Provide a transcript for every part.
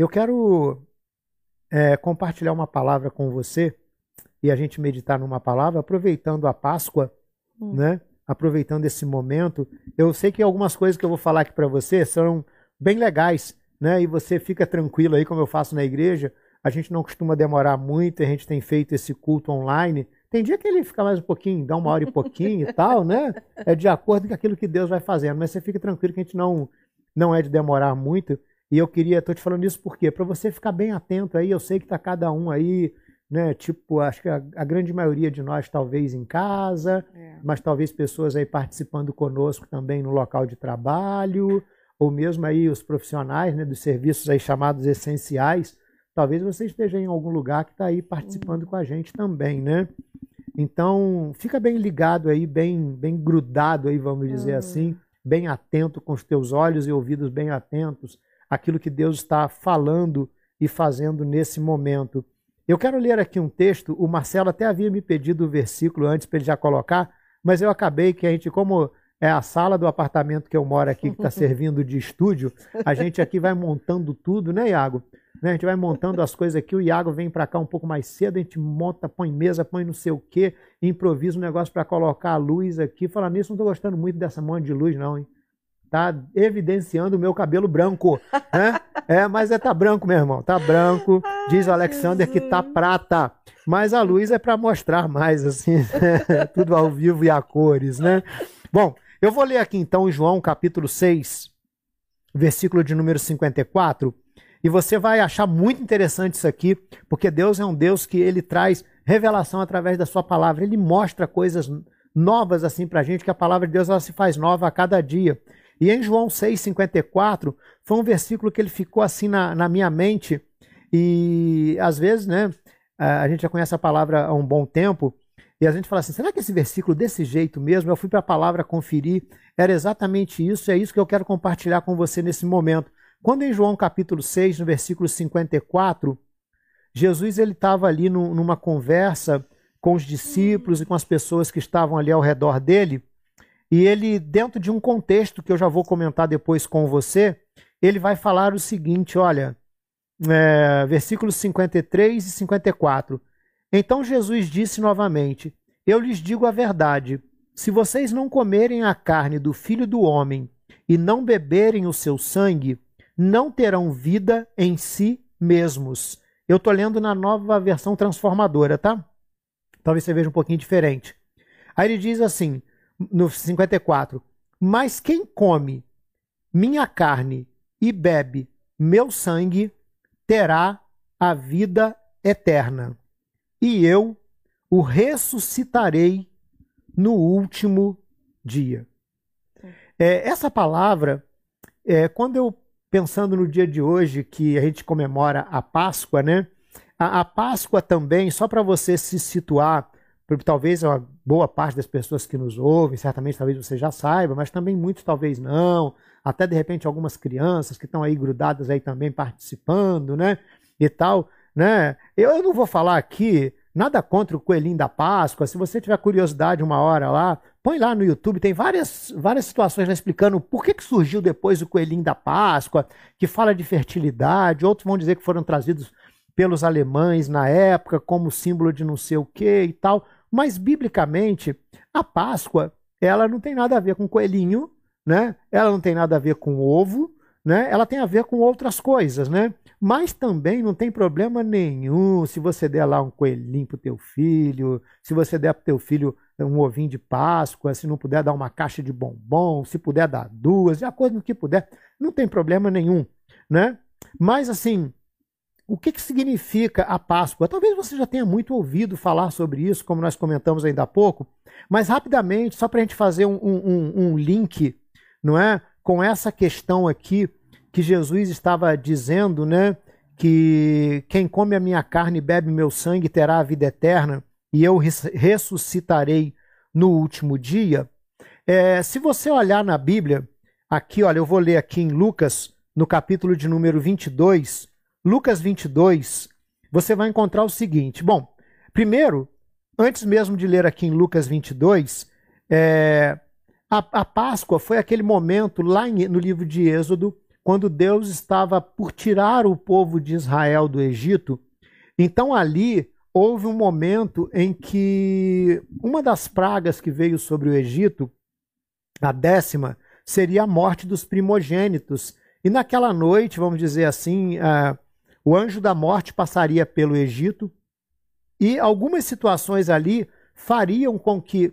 Eu quero é, compartilhar uma palavra com você e a gente meditar numa palavra, aproveitando a Páscoa, hum. né? Aproveitando esse momento. Eu sei que algumas coisas que eu vou falar aqui para você são bem legais, né? E você fica tranquilo aí, como eu faço na igreja. A gente não costuma demorar muito, a gente tem feito esse culto online. Tem dia que ele fica mais um pouquinho, dá uma hora e pouquinho e tal, né? É de acordo com aquilo que Deus vai fazendo. Mas você fica tranquilo que a gente não, não é de demorar muito. E eu queria, estou te falando isso por quê? Para você ficar bem atento aí. Eu sei que está cada um aí, né? Tipo, acho que a, a grande maioria de nós talvez em casa, é. mas talvez pessoas aí participando conosco também no local de trabalho, ou mesmo aí os profissionais, né? Dos serviços aí chamados essenciais. Talvez você esteja em algum lugar que está aí participando com a gente também, né? Então, fica bem ligado aí, bem, bem grudado aí, vamos dizer uhum. assim, bem atento com os teus olhos e ouvidos bem atentos aquilo que Deus está falando e fazendo nesse momento. Eu quero ler aqui um texto, o Marcelo até havia me pedido o versículo antes para ele já colocar, mas eu acabei que a gente, como é a sala do apartamento que eu moro aqui, que está servindo de estúdio, a gente aqui vai montando tudo, né, Iago? Né? A gente vai montando as coisas aqui, o Iago vem para cá um pouco mais cedo, a gente monta, põe mesa, põe não sei o quê, improvisa um negócio para colocar a luz aqui. Falar nisso, não estou gostando muito dessa monte de luz, não, hein? Tá evidenciando o meu cabelo branco, né? É, mas é tá branco, meu irmão, tá branco. Diz o Alexander que tá prata, mas a luz é para mostrar mais, assim, tudo ao vivo e a cores, né? Bom, eu vou ler aqui então João capítulo 6, versículo de número 54. E você vai achar muito interessante isso aqui, porque Deus é um Deus que ele traz revelação através da sua palavra. Ele mostra coisas novas assim para a gente, que a palavra de Deus ela se faz nova a cada dia. E em João 6,54, foi um versículo que ele ficou assim na, na minha mente. E às vezes, né, a gente já conhece a palavra há um bom tempo, e a gente fala assim: será que esse versículo desse jeito mesmo? Eu fui para a palavra conferir, era exatamente isso, é isso que eu quero compartilhar com você nesse momento. Quando em João capítulo 6, no versículo 54, Jesus ele estava ali no, numa conversa com os discípulos e com as pessoas que estavam ali ao redor dele, e ele, dentro de um contexto que eu já vou comentar depois com você, ele vai falar o seguinte: olha, é, versículos 53 e 54. Então Jesus disse novamente: Eu lhes digo a verdade. Se vocês não comerem a carne do filho do homem e não beberem o seu sangue, não terão vida em si mesmos. Eu estou lendo na nova versão transformadora, tá? Talvez você veja um pouquinho diferente. Aí ele diz assim, no 54: Mas quem come minha carne e bebe meu sangue terá a vida eterna, e eu o ressuscitarei no último dia. É, essa palavra, é, quando eu pensando no dia de hoje que a gente comemora a Páscoa, né? A, a Páscoa também, só para você se situar, talvez uma boa parte das pessoas que nos ouvem, certamente talvez você já saiba, mas também muitos talvez não, até de repente algumas crianças que estão aí grudadas aí também participando, né? E tal, né? Eu, eu não vou falar aqui Nada contra o coelhinho da Páscoa. Se você tiver curiosidade uma hora lá, põe lá no YouTube. Tem várias, várias situações lá explicando por que, que surgiu depois o coelhinho da Páscoa, que fala de fertilidade. Outros vão dizer que foram trazidos pelos alemães na época como símbolo de não sei o que e tal. Mas, biblicamente, a Páscoa ela não tem nada a ver com coelhinho, né? ela não tem nada a ver com ovo, né? ela tem a ver com outras coisas. Né? Mas também não tem problema nenhum se você der lá um coelhinho pro teu filho, se você der pro teu filho um ovinho de Páscoa, se não puder dar uma caixa de bombom, se puder dar duas, de acordo com o que puder, não tem problema nenhum, né? Mas assim, o que, que significa a Páscoa? Talvez você já tenha muito ouvido falar sobre isso, como nós comentamos ainda há pouco, mas rapidamente, só para a gente fazer um, um, um link, não é, com essa questão aqui que Jesus estava dizendo, né? Que quem come a minha carne e bebe meu sangue terá a vida eterna e eu ressuscitarei no último dia. É, se você olhar na Bíblia, aqui, olha, eu vou ler aqui em Lucas, no capítulo de número 22, Lucas 22, você vai encontrar o seguinte. Bom, primeiro, antes mesmo de ler aqui em Lucas 22, é, a, a Páscoa foi aquele momento lá em, no livro de Êxodo quando Deus estava por tirar o povo de Israel do Egito, então ali houve um momento em que uma das pragas que veio sobre o Egito, a décima, seria a morte dos primogênitos. E naquela noite, vamos dizer assim, uh, o anjo da morte passaria pelo Egito e algumas situações ali fariam com que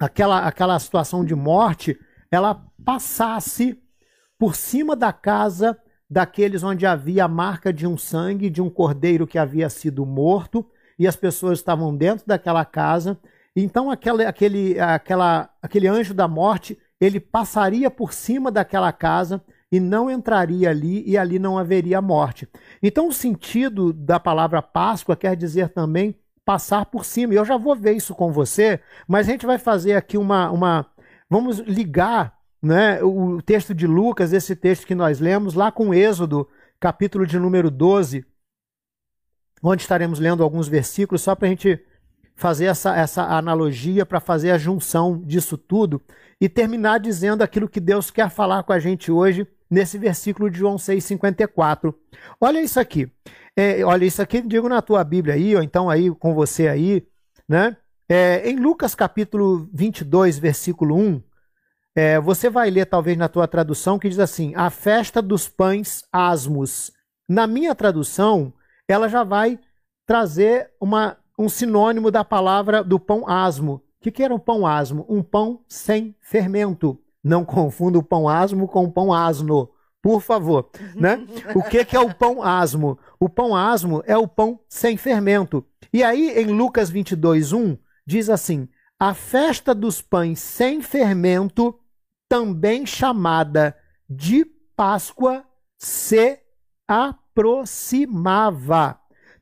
aquela, aquela situação de morte ela passasse por cima da casa daqueles onde havia a marca de um sangue de um cordeiro que havia sido morto e as pessoas estavam dentro daquela casa. Então aquele, aquele, aquela, aquele anjo da morte ele passaria por cima daquela casa e não entraria ali e ali não haveria morte. Então o sentido da palavra Páscoa quer dizer também passar por cima. Eu já vou ver isso com você, mas a gente vai fazer aqui uma, uma vamos ligar né, o texto de Lucas, esse texto que nós lemos, lá com Êxodo, capítulo de número 12, onde estaremos lendo alguns versículos, só para a gente fazer essa, essa analogia, para fazer a junção disso tudo e terminar dizendo aquilo que Deus quer falar com a gente hoje, nesse versículo de João 6,54. Olha isso aqui. É, olha isso aqui, digo na tua Bíblia aí, ou então aí com você aí, né? É, em Lucas capítulo 22, versículo 1, é, você vai ler, talvez na tua tradução, que diz assim: a festa dos pães asmos. Na minha tradução, ela já vai trazer uma, um sinônimo da palavra do pão asmo. O que, que era um pão asmo? Um pão sem fermento. Não confunda o pão asmo com o pão asno, por favor. Né? O que, que é o pão asmo? O pão asmo é o pão sem fermento. E aí, em Lucas 22, 1, diz assim: A festa dos pães sem fermento também chamada de Páscoa, se aproximava.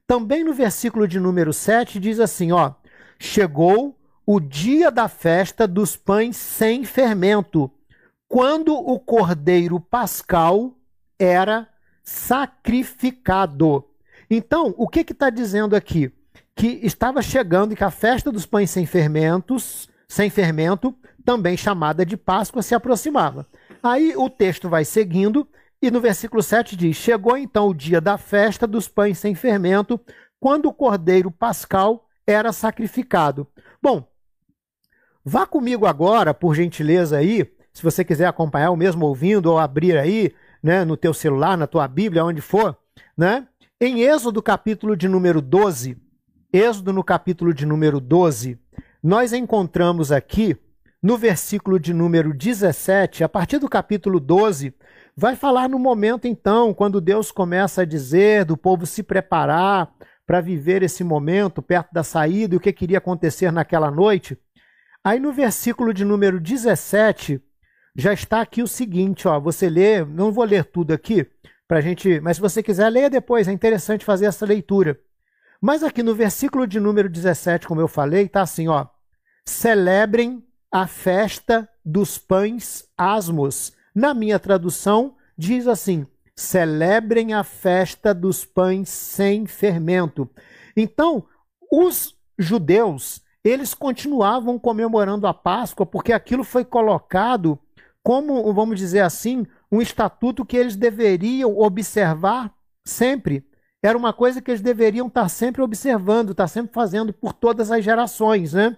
Também no versículo de número 7 diz assim, ó: Chegou o dia da festa dos pães sem fermento, quando o cordeiro pascal era sacrificado. Então, o que está dizendo aqui? Que estava chegando e que a festa dos pães sem fermentos, sem fermento, também chamada de Páscoa, se aproximava. Aí o texto vai seguindo e no versículo 7 diz: Chegou então o dia da festa dos pães sem fermento, quando o cordeiro pascal era sacrificado. Bom, vá comigo agora, por gentileza aí, se você quiser acompanhar, ou mesmo ouvindo, ou abrir aí, né, no teu celular, na tua Bíblia, onde for, né? Em Êxodo capítulo de número 12, Êxodo no capítulo de número 12, nós encontramos aqui no versículo de número 17, a partir do capítulo 12, vai falar no momento então, quando Deus começa a dizer do povo se preparar para viver esse momento perto da saída e o que queria acontecer naquela noite. Aí no versículo de número 17, já está aqui o seguinte, ó, você lê, não vou ler tudo aqui para gente, mas se você quiser leia depois, é interessante fazer essa leitura. Mas aqui no versículo de número 17, como eu falei, está assim, ó, celebrem a festa dos pães asmos. Na minha tradução, diz assim: celebrem a festa dos pães sem fermento. Então, os judeus, eles continuavam comemorando a Páscoa porque aquilo foi colocado como, vamos dizer assim, um estatuto que eles deveriam observar sempre. Era uma coisa que eles deveriam estar sempre observando, estar sempre fazendo por todas as gerações, né?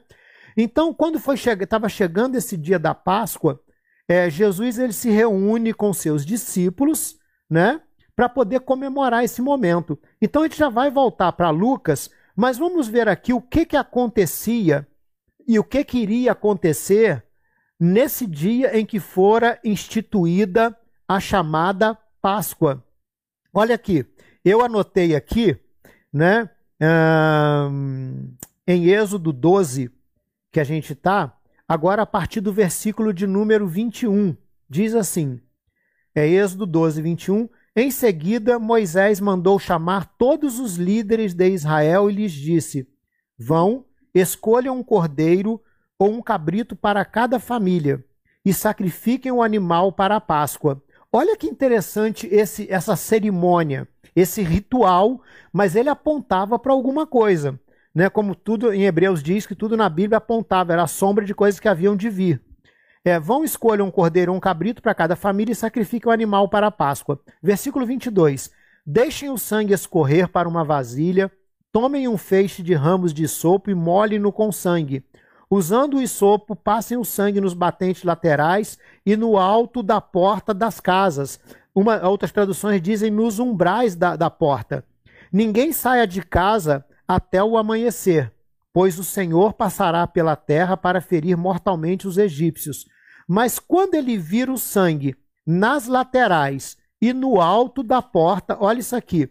Então, quando foi estava che chegando esse dia da Páscoa, é, Jesus ele se reúne com seus discípulos, né, para poder comemorar esse momento. Então, a gente já vai voltar para Lucas, mas vamos ver aqui o que que acontecia e o que que iria acontecer nesse dia em que fora instituída a chamada Páscoa. Olha aqui, eu anotei aqui, né, em Êxodo 12, que a gente está, agora a partir do versículo de número 21. Diz assim: é Êxodo 12, 21. Em seguida, Moisés mandou chamar todos os líderes de Israel e lhes disse: Vão, escolham um cordeiro ou um cabrito para cada família e sacrifiquem o animal para a Páscoa. Olha que interessante esse, essa cerimônia, esse ritual, mas ele apontava para alguma coisa né, como tudo em Hebreus diz que tudo na Bíblia apontava, era a sombra de coisas que haviam de vir. É, vão escolher um cordeiro ou um cabrito para cada família e sacrifiquem o animal para a Páscoa. Versículo 22. Deixem o sangue escorrer para uma vasilha, tomem um feixe de ramos de sopo e molhem-no com sangue. Usando o isopo, passem o sangue nos batentes laterais e no alto da porta das casas. Uma, outras traduções dizem nos umbrais da, da porta. Ninguém saia de casa até o amanhecer, pois o Senhor passará pela terra para ferir mortalmente os egípcios. Mas quando ele vir o sangue nas laterais e no alto da porta, olha isso aqui,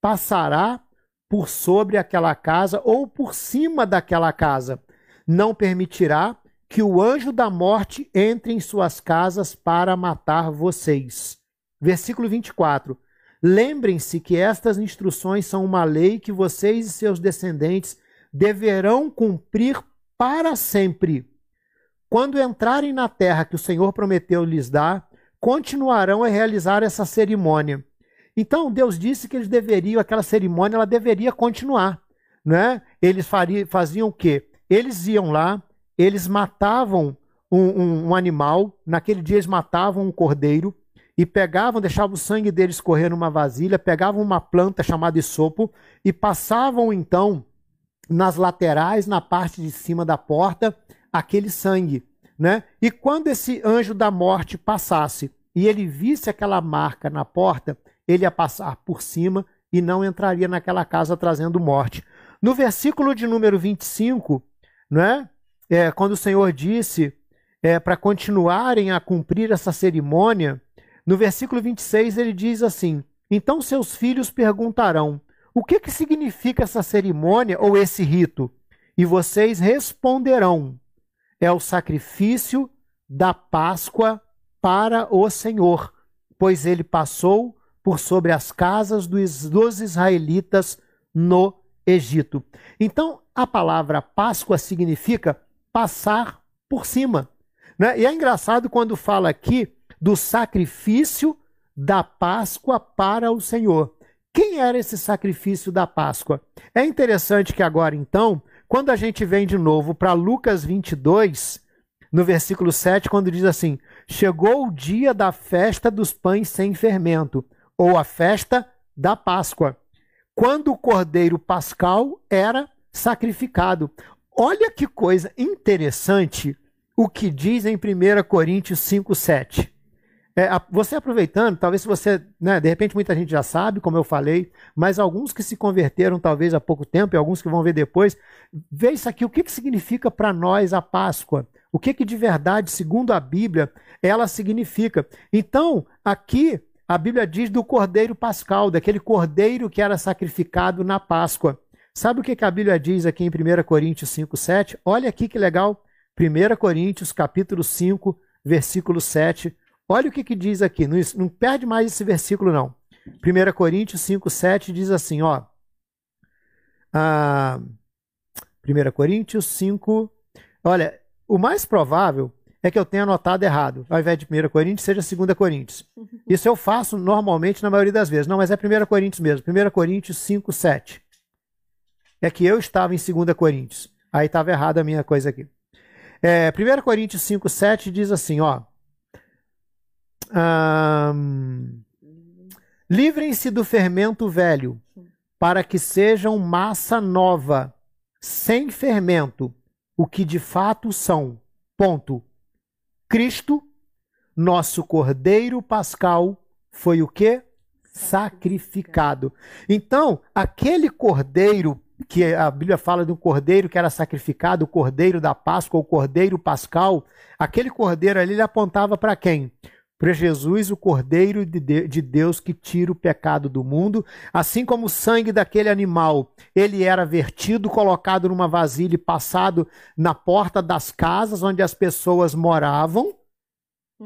passará por sobre aquela casa ou por cima daquela casa. Não permitirá que o anjo da morte entre em suas casas para matar vocês. Versículo 24. Lembrem-se que estas instruções são uma lei que vocês e seus descendentes deverão cumprir para sempre. Quando entrarem na terra que o Senhor prometeu lhes dar, continuarão a realizar essa cerimônia. Então Deus disse que eles deveriam, aquela cerimônia, ela deveria continuar, né? Eles fariam, faziam o quê? Eles iam lá, eles matavam um, um, um animal. Naquele dia eles matavam um cordeiro e pegavam, deixavam o sangue deles escorrer numa vasilha, pegavam uma planta chamada isopo e passavam então nas laterais, na parte de cima da porta, aquele sangue, né? E quando esse anjo da morte passasse e ele visse aquela marca na porta, ele ia passar por cima e não entraria naquela casa trazendo morte. No versículo de número 25, né? É, quando o Senhor disse é, para continuarem a cumprir essa cerimônia, no versículo 26 ele diz assim: Então seus filhos perguntarão: O que, que significa essa cerimônia ou esse rito? E vocês responderão: É o sacrifício da Páscoa para o Senhor, pois ele passou por sobre as casas dos, israelitas no Egito. Então, a palavra Páscoa significa passar por cima. Né? E é engraçado quando fala aqui do sacrifício da Páscoa para o Senhor. Quem era esse sacrifício da Páscoa? É interessante que agora, então, quando a gente vem de novo para Lucas 22, no versículo 7, quando diz assim: Chegou o dia da festa dos pães sem fermento, ou a festa da Páscoa, quando o cordeiro pascal era sacrificado. Olha que coisa interessante o que diz em 1 Coríntios 5, 7. É, você aproveitando, talvez se você, né, de repente muita gente já sabe, como eu falei, mas alguns que se converteram talvez há pouco tempo e alguns que vão ver depois, vê isso aqui, o que, que significa para nós a Páscoa? O que, que de verdade, segundo a Bíblia, ela significa? Então, aqui a Bíblia diz do cordeiro pascal, daquele cordeiro que era sacrificado na Páscoa. Sabe o que, que a Bíblia diz aqui em 1 Coríntios 5, 7? Olha aqui que legal. 1 Coríntios, capítulo 5, versículo 7 Olha o que, que diz aqui, não, não perde mais esse versículo, não. 1 Coríntios 5, 7 diz assim, ó. Ah, 1 Coríntios 5. Olha, o mais provável é que eu tenha anotado errado. Ao invés de 1 Coríntios, seja 2 Coríntios. Isso eu faço normalmente na maioria das vezes. Não, mas é 1 Coríntios mesmo. 1 Coríntios 5, 7. É que eu estava em 2 Coríntios. Aí estava errado a minha coisa aqui. É, 1 Coríntios 5, 7 diz assim, ó. Livrem-se do fermento velho, para que sejam massa nova, sem fermento, o que de fato são. Ponto. Cristo, nosso Cordeiro Pascal, foi o que? Sacrificado. Então, aquele cordeiro que a Bíblia fala de um cordeiro que era sacrificado, o cordeiro da Páscoa, o cordeiro pascal, aquele cordeiro ali ele apontava para quem? Para Jesus, o Cordeiro de Deus que tira o pecado do mundo, assim como o sangue daquele animal, ele era vertido, colocado numa vasilha e passado na porta das casas onde as pessoas moravam.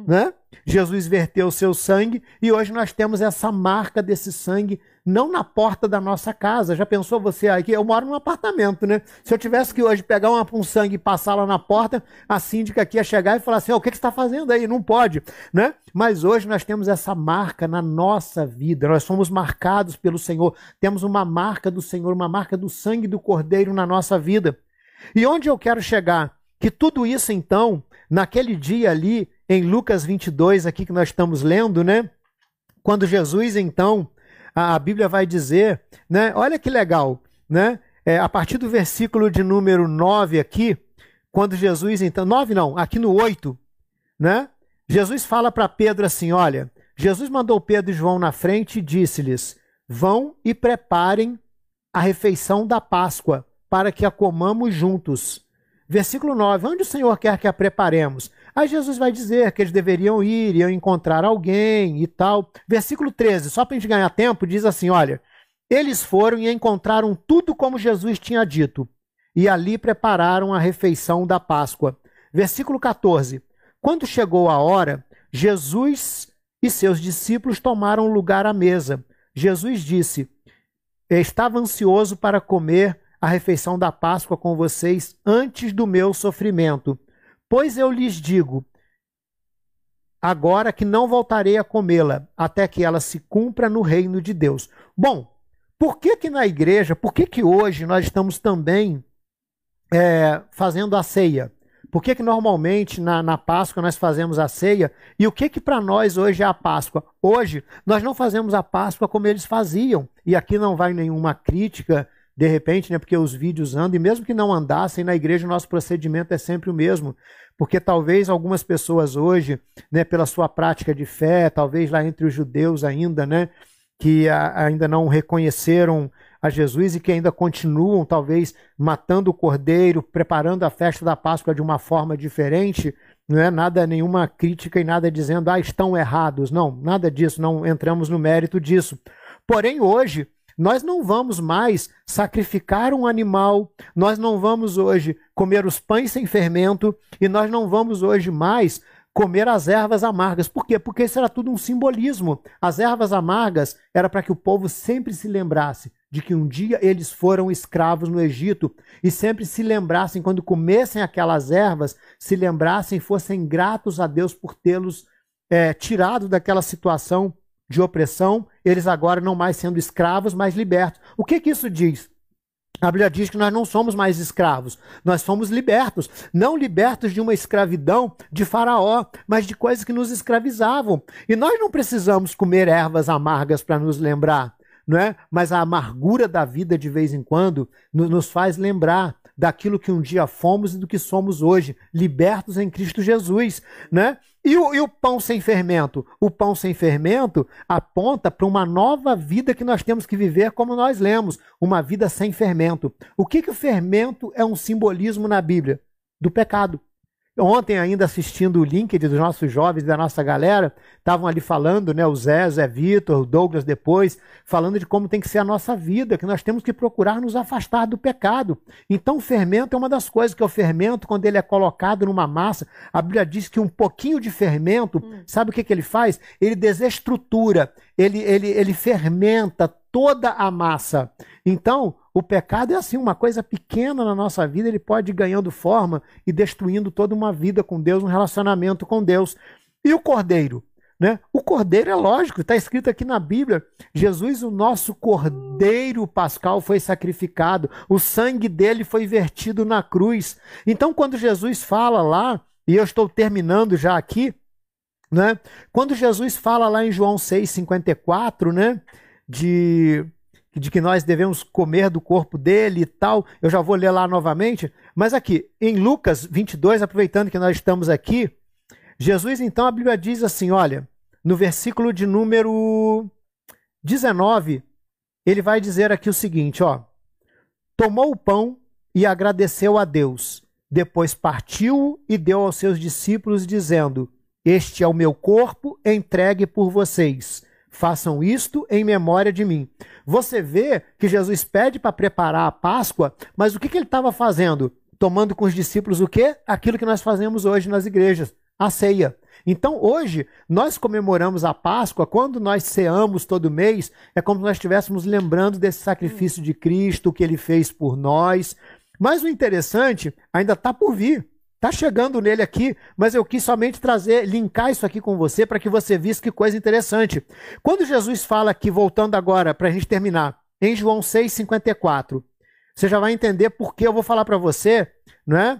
Né? Jesus verteu o seu sangue e hoje nós temos essa marca desse sangue não na porta da nossa casa. Já pensou você aqui? Eu moro num apartamento, né? Se eu tivesse que hoje pegar uma, um sangue e passar lá na porta, a síndica aqui ia chegar e falar assim: oh, o que, que você está fazendo aí? Não pode, né? Mas hoje nós temos essa marca na nossa vida. Nós somos marcados pelo Senhor. Temos uma marca do Senhor, uma marca do sangue do Cordeiro na nossa vida. E onde eu quero chegar? Que tudo isso, então, naquele dia ali, em Lucas 22, aqui que nós estamos lendo, né? Quando Jesus, então, a, a Bíblia vai dizer, né? Olha que legal, né? É, a partir do versículo de número 9 aqui, quando Jesus, então, 9 não, aqui no 8, né? Jesus fala para Pedro assim: olha, Jesus mandou Pedro e João na frente e disse-lhes: vão e preparem a refeição da Páscoa, para que a comamos juntos. Versículo 9: onde o Senhor quer que a preparemos? Aí Jesus vai dizer que eles deveriam ir, iam encontrar alguém e tal. Versículo 13, só para a gente ganhar tempo, diz assim: olha, eles foram e encontraram tudo como Jesus tinha dito, e ali prepararam a refeição da Páscoa. Versículo 14: quando chegou a hora, Jesus e seus discípulos tomaram lugar à mesa. Jesus disse: Estava ansioso para comer a refeição da Páscoa com vocês antes do meu sofrimento. Pois eu lhes digo, agora que não voltarei a comê-la, até que ela se cumpra no reino de Deus. Bom, por que que na igreja, por que que hoje nós estamos também é, fazendo a ceia? Por que, que normalmente na, na Páscoa nós fazemos a ceia? E o que que para nós hoje é a Páscoa? Hoje nós não fazemos a Páscoa como eles faziam. E aqui não vai nenhuma crítica, de repente, né, porque os vídeos andam, e mesmo que não andassem, na igreja o nosso procedimento é sempre o mesmo. Porque talvez algumas pessoas hoje, né, pela sua prática de fé, talvez lá entre os judeus ainda, né, que a, ainda não reconheceram a Jesus e que ainda continuam, talvez, matando o cordeiro, preparando a festa da Páscoa de uma forma diferente, não é nada, nenhuma crítica e nada dizendo, ah, estão errados. Não, nada disso, não entramos no mérito disso. Porém, hoje, nós não vamos mais sacrificar um animal, nós não vamos hoje comer os pães sem fermento e nós não vamos hoje mais comer as ervas amargas. Por quê? Porque isso era tudo um simbolismo. As ervas amargas era para que o povo sempre se lembrasse de que um dia eles foram escravos no Egito e sempre se lembrassem, quando comessem aquelas ervas, se lembrassem e fossem gratos a Deus por tê-los é, tirado daquela situação de opressão, eles agora não mais sendo escravos, mas libertos. O que, que isso diz? A Bíblia diz que nós não somos mais escravos, nós somos libertos. Não libertos de uma escravidão de Faraó, mas de coisas que nos escravizavam. E nós não precisamos comer ervas amargas para nos lembrar, não é? Mas a amargura da vida, de vez em quando, nos faz lembrar daquilo que um dia fomos e do que somos hoje, libertos em Cristo Jesus, né? E o, e o, pão sem fermento? O pão sem fermento aponta para uma nova vida que nós temos que viver, como nós lemos, uma vida sem fermento. O que, que o fermento é um simbolismo na Bíblia? Do pecado. Ontem, ainda assistindo o link dos nossos jovens, da nossa galera, estavam ali falando, né? O Zé, o Zé Vitor, o Douglas depois, falando de como tem que ser a nossa vida, que nós temos que procurar nos afastar do pecado. Então, o fermento é uma das coisas, que é o fermento, quando ele é colocado numa massa, a Bíblia diz que um pouquinho de fermento, hum. sabe o que, que ele faz? Ele desestrutura, ele, ele, ele fermenta toda a massa. Então, o pecado é assim, uma coisa pequena na nossa vida, ele pode ir ganhando forma e destruindo toda uma vida com Deus, um relacionamento com Deus. E o cordeiro? Né? O cordeiro é lógico, está escrito aqui na Bíblia: Jesus, o nosso cordeiro pascal, foi sacrificado, o sangue dele foi vertido na cruz. Então, quando Jesus fala lá, e eu estou terminando já aqui, né? quando Jesus fala lá em João 6,54, né? De de que nós devemos comer do corpo dele e tal. Eu já vou ler lá novamente. Mas aqui, em Lucas 22, aproveitando que nós estamos aqui, Jesus, então, a Bíblia diz assim: olha, no versículo de número 19, ele vai dizer aqui o seguinte: ó. Tomou o pão e agradeceu a Deus. Depois partiu e deu aos seus discípulos, dizendo: Este é o meu corpo entregue por vocês. Façam isto em memória de mim. Você vê que Jesus pede para preparar a Páscoa, mas o que, que ele estava fazendo? Tomando com os discípulos o quê? Aquilo que nós fazemos hoje nas igrejas, a ceia. Então, hoje, nós comemoramos a Páscoa, quando nós ceamos todo mês, é como se nós estivéssemos lembrando desse sacrifício de Cristo, que ele fez por nós. Mas o interessante ainda está por vir. Está chegando nele aqui, mas eu quis somente trazer, linkar isso aqui com você para que você visse que coisa interessante. Quando Jesus fala aqui, voltando agora, para a gente terminar, em João 6,54, você já vai entender por que eu vou falar para você, não é?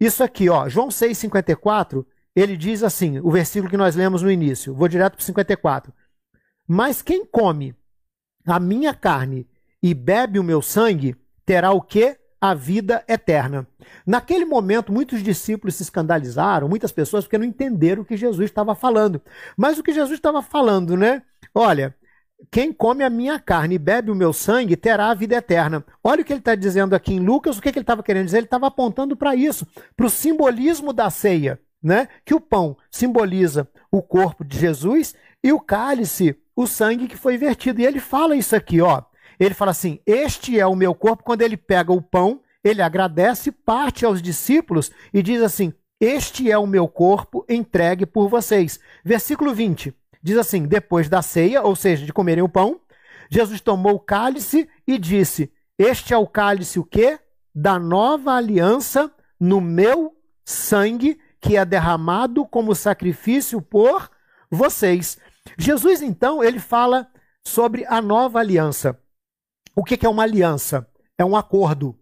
isso aqui, ó, João 6,54, ele diz assim, o versículo que nós lemos no início, vou direto para 54. Mas quem come a minha carne e bebe o meu sangue, terá o quê? A vida eterna. Naquele momento, muitos discípulos se escandalizaram, muitas pessoas, porque não entenderam o que Jesus estava falando. Mas o que Jesus estava falando, né? Olha, quem come a minha carne e bebe o meu sangue terá a vida eterna. Olha o que ele está dizendo aqui em Lucas, o que, que ele estava querendo dizer? Ele estava apontando para isso, para o simbolismo da ceia, né? Que o pão simboliza o corpo de Jesus e o cálice, o sangue que foi vertido. E ele fala isso aqui, ó. Ele fala assim: Este é o meu corpo. Quando ele pega o pão, ele agradece, parte aos discípulos e diz assim: Este é o meu corpo entregue por vocês. Versículo 20 diz assim: Depois da ceia, ou seja, de comerem o pão, Jesus tomou o cálice e disse: Este é o cálice o quê? Da nova aliança no meu sangue, que é derramado como sacrifício por vocês. Jesus, então, ele fala sobre a nova aliança. O que é uma aliança? É um acordo.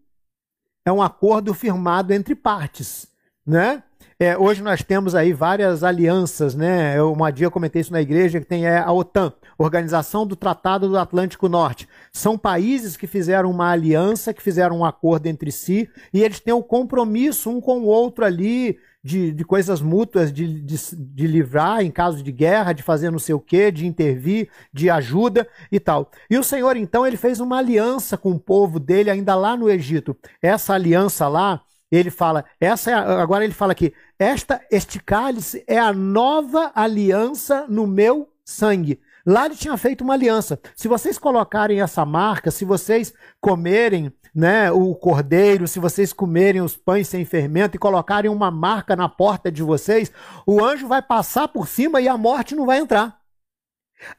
É um acordo firmado entre partes, né? É, hoje nós temos aí várias alianças, né? Eu uma dia comentei isso na igreja que tem é, a OTAN, Organização do Tratado do Atlântico Norte. São países que fizeram uma aliança, que fizeram um acordo entre si e eles têm o um compromisso um com o outro ali de, de coisas mútuas, de, de, de, livrar em caso de guerra, de fazer não sei o quê, de intervir, de ajuda e tal. E o Senhor, então, ele fez uma aliança com o povo dele ainda lá no Egito. Essa aliança lá, ele fala, essa é, agora ele fala aqui, esta, este cálice é a nova aliança no meu sangue. Lá ele tinha feito uma aliança. Se vocês colocarem essa marca, se vocês comerem né, o cordeiro, se vocês comerem os pães sem fermento e colocarem uma marca na porta de vocês, o anjo vai passar por cima e a morte não vai entrar.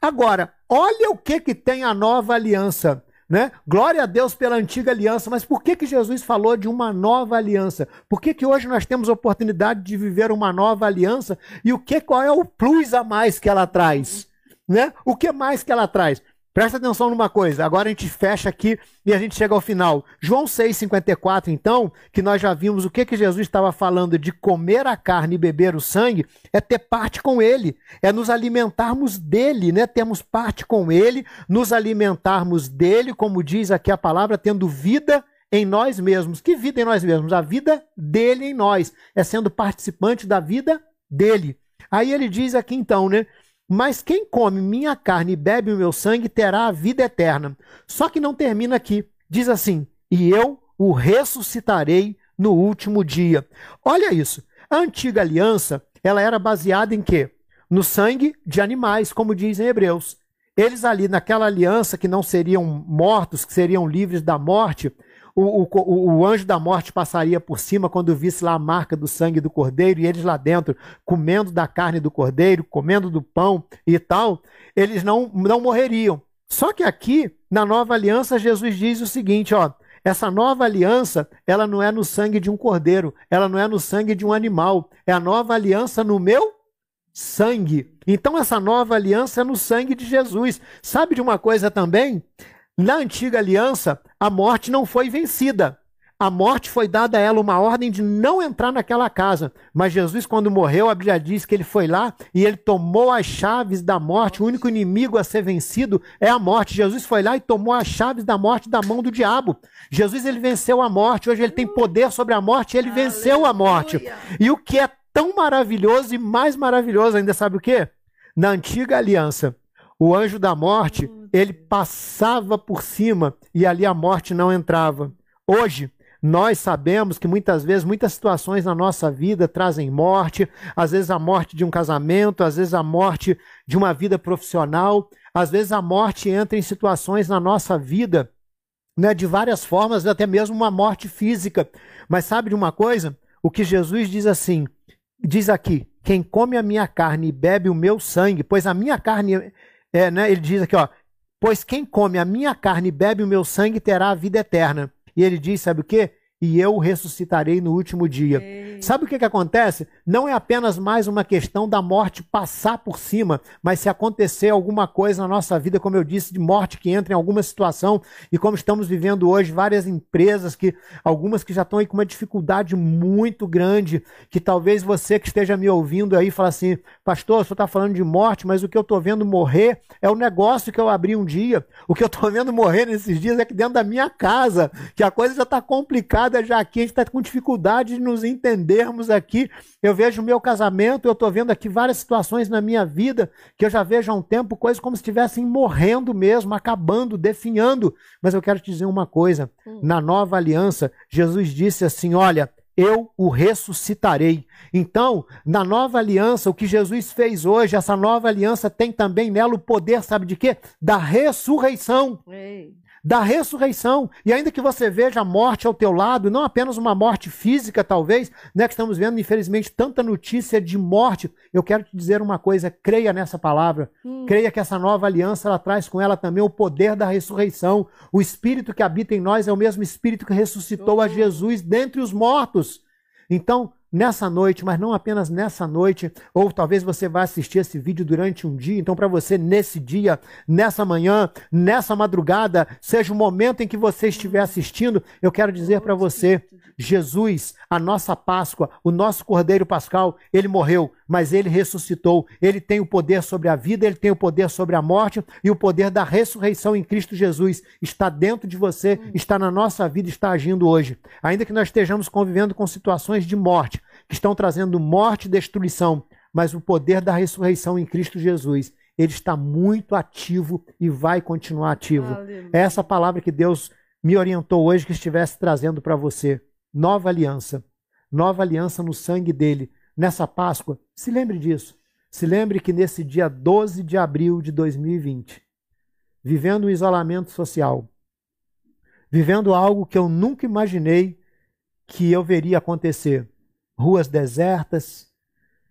Agora, olha o que, que tem a nova aliança. Né? Glória a Deus pela antiga aliança, mas por que, que Jesus falou de uma nova aliança? Por que, que hoje nós temos a oportunidade de viver uma nova aliança? E o que qual é o plus a mais que ela traz? Né? O que mais que ela traz? Presta atenção numa coisa, agora a gente fecha aqui e a gente chega ao final. João 6,54, então, que nós já vimos o que, que Jesus estava falando de comer a carne e beber o sangue, é ter parte com ele, é nos alimentarmos dele, né? Temos parte com ele, nos alimentarmos dele, como diz aqui a palavra, tendo vida em nós mesmos. Que vida em nós mesmos? A vida dele em nós, é sendo participante da vida dele. Aí ele diz aqui então, né? Mas quem come minha carne e bebe o meu sangue terá a vida eterna. Só que não termina aqui. Diz assim: E eu o ressuscitarei no último dia. Olha isso. A antiga aliança, ela era baseada em quê? No sangue de animais, como dizem Hebreus. Eles ali naquela aliança que não seriam mortos, que seriam livres da morte, o, o, o, anjo da morte passaria por cima quando visse lá a marca do sangue do cordeiro e eles lá dentro comendo da carne do cordeiro, comendo do pão e tal, eles não, não morreriam. Só que aqui, na nova aliança, Jesus diz o seguinte: ó, essa nova aliança, ela não é no sangue de um cordeiro, ela não é no sangue de um animal, é a nova aliança no meu sangue. Então, essa nova aliança é no sangue de Jesus. Sabe de uma coisa também? Na antiga aliança, a morte não foi vencida. A morte foi dada a ela uma ordem de não entrar naquela casa. Mas Jesus, quando morreu, a Bíblia diz que ele foi lá e ele tomou as chaves da morte. O único inimigo a ser vencido é a morte. Jesus foi lá e tomou as chaves da morte da mão do diabo. Jesus ele venceu a morte. Hoje ele tem poder sobre a morte. Ele venceu a morte. E o que é tão maravilhoso e mais maravilhoso ainda sabe o que? Na antiga aliança, o anjo da morte ele passava por cima e ali a morte não entrava. Hoje, nós sabemos que muitas vezes, muitas situações na nossa vida trazem morte, às vezes a morte de um casamento, às vezes a morte de uma vida profissional, às vezes a morte entra em situações na nossa vida, né, de várias formas, até mesmo uma morte física. Mas sabe de uma coisa? O que Jesus diz assim, diz aqui: quem come a minha carne e bebe o meu sangue, pois a minha carne é, né, ele diz aqui, ó, Pois quem come a minha carne e bebe o meu sangue terá a vida eterna. E ele diz, sabe o quê? E eu ressuscitarei no último dia. Ei. Sabe o que, que acontece? Não é apenas mais uma questão da morte passar por cima, mas se acontecer alguma coisa na nossa vida, como eu disse, de morte que entra em alguma situação, e como estamos vivendo hoje, várias empresas que, algumas que já estão aí com uma dificuldade muito grande, que talvez você que esteja me ouvindo aí fala assim, pastor, o senhor está falando de morte, mas o que eu estou vendo morrer é o negócio que eu abri um dia. O que eu estou vendo morrer nesses dias é que dentro da minha casa, que a coisa já está complicada já aqui, a gente está com dificuldade de nos entendermos aqui. Eu vejo o meu casamento, eu estou vendo aqui várias situações na minha vida que eu já vejo há um tempo, coisas como se estivessem morrendo mesmo, acabando, definhando. Mas eu quero te dizer uma coisa: hum. na nova aliança, Jesus disse assim: olha eu o ressuscitarei. Então, na nova aliança, o que Jesus fez hoje, essa nova aliança tem também nela o poder, sabe de quê? Da ressurreição. Ei da ressurreição. E ainda que você veja a morte ao teu lado, não apenas uma morte física, talvez, né, que estamos vendo, infelizmente, tanta notícia de morte, eu quero te dizer uma coisa, creia nessa palavra. Hum. Creia que essa nova aliança, ela traz com ela também o poder da ressurreição. O Espírito que habita em nós é o mesmo Espírito que ressuscitou oh. a Jesus dentre os mortos. Então, nessa noite, mas não apenas nessa noite, ou talvez você vá assistir esse vídeo durante um dia, então para você nesse dia, nessa manhã, nessa madrugada, seja o momento em que você estiver assistindo, eu quero dizer para você, Jesus, a nossa Páscoa, o nosso Cordeiro Pascal, ele morreu, mas ele ressuscitou. Ele tem o poder sobre a vida, ele tem o poder sobre a morte e o poder da ressurreição em Cristo Jesus está dentro de você, está na nossa vida, está agindo hoje. Ainda que nós estejamos convivendo com situações de morte, que estão trazendo morte e destruição, mas o poder da ressurreição em Cristo Jesus, ele está muito ativo e vai continuar ativo. Aleluia. É essa palavra que Deus me orientou hoje que estivesse trazendo para você. Nova aliança. Nova aliança no sangue dele. Nessa Páscoa, se lembre disso. Se lembre que nesse dia 12 de abril de 2020, vivendo um isolamento social, vivendo algo que eu nunca imaginei que eu veria acontecer, ruas desertas,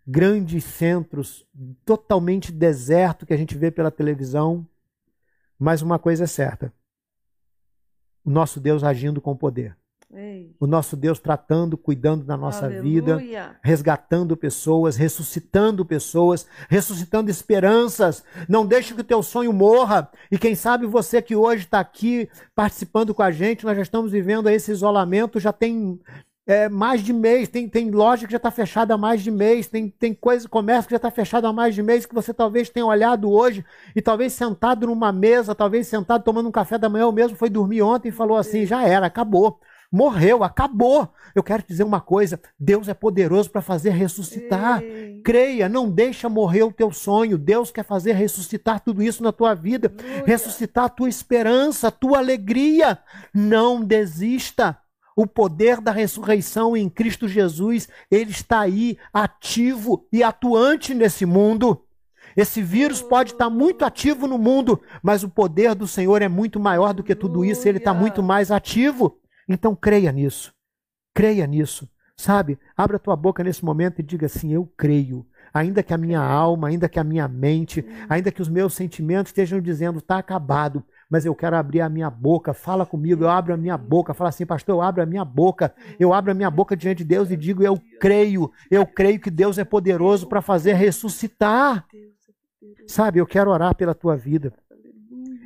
grandes centros totalmente deserto que a gente vê pela televisão. Mas uma coisa é certa: o nosso Deus agindo com poder. Ei. O nosso Deus tratando, cuidando da nossa Aleluia. vida, resgatando pessoas, ressuscitando pessoas, ressuscitando esperanças. Não deixe que o teu sonho morra. E quem sabe você que hoje está aqui participando com a gente, nós já estamos vivendo esse isolamento, já tem é, mais de mês, tem, tem loja que já está fechada há mais de mês, tem, tem coisa, comércio que já está fechado há mais de mês, que você talvez tenha olhado hoje e talvez sentado numa mesa, talvez sentado tomando um café da manhã, ou mesmo foi dormir ontem e falou assim: já era, acabou. Morreu, acabou. Eu quero te dizer uma coisa: Deus é poderoso para fazer ressuscitar. Ei. Creia, não deixa morrer o teu sonho. Deus quer fazer ressuscitar tudo isso na tua vida, ressuscitar a tua esperança, a tua alegria. Não desista. O poder da ressurreição em Cristo Jesus, ele está aí ativo e atuante nesse mundo. Esse vírus pode estar muito ativo no mundo, mas o poder do Senhor é muito maior do que tudo isso, ele está muito mais ativo. Então creia nisso. Creia nisso. Sabe? Abra tua boca nesse momento e diga assim: Eu creio. Ainda que a minha alma, ainda que a minha mente, ainda que os meus sentimentos estejam dizendo está acabado, mas eu quero abrir a minha boca, fala comigo, eu abro a minha boca, fala assim, pastor, eu abro a minha boca, eu abro a minha boca diante de Deus e digo, eu creio, eu creio que Deus é poderoso para fazer ressuscitar. Sabe, eu quero orar pela tua vida.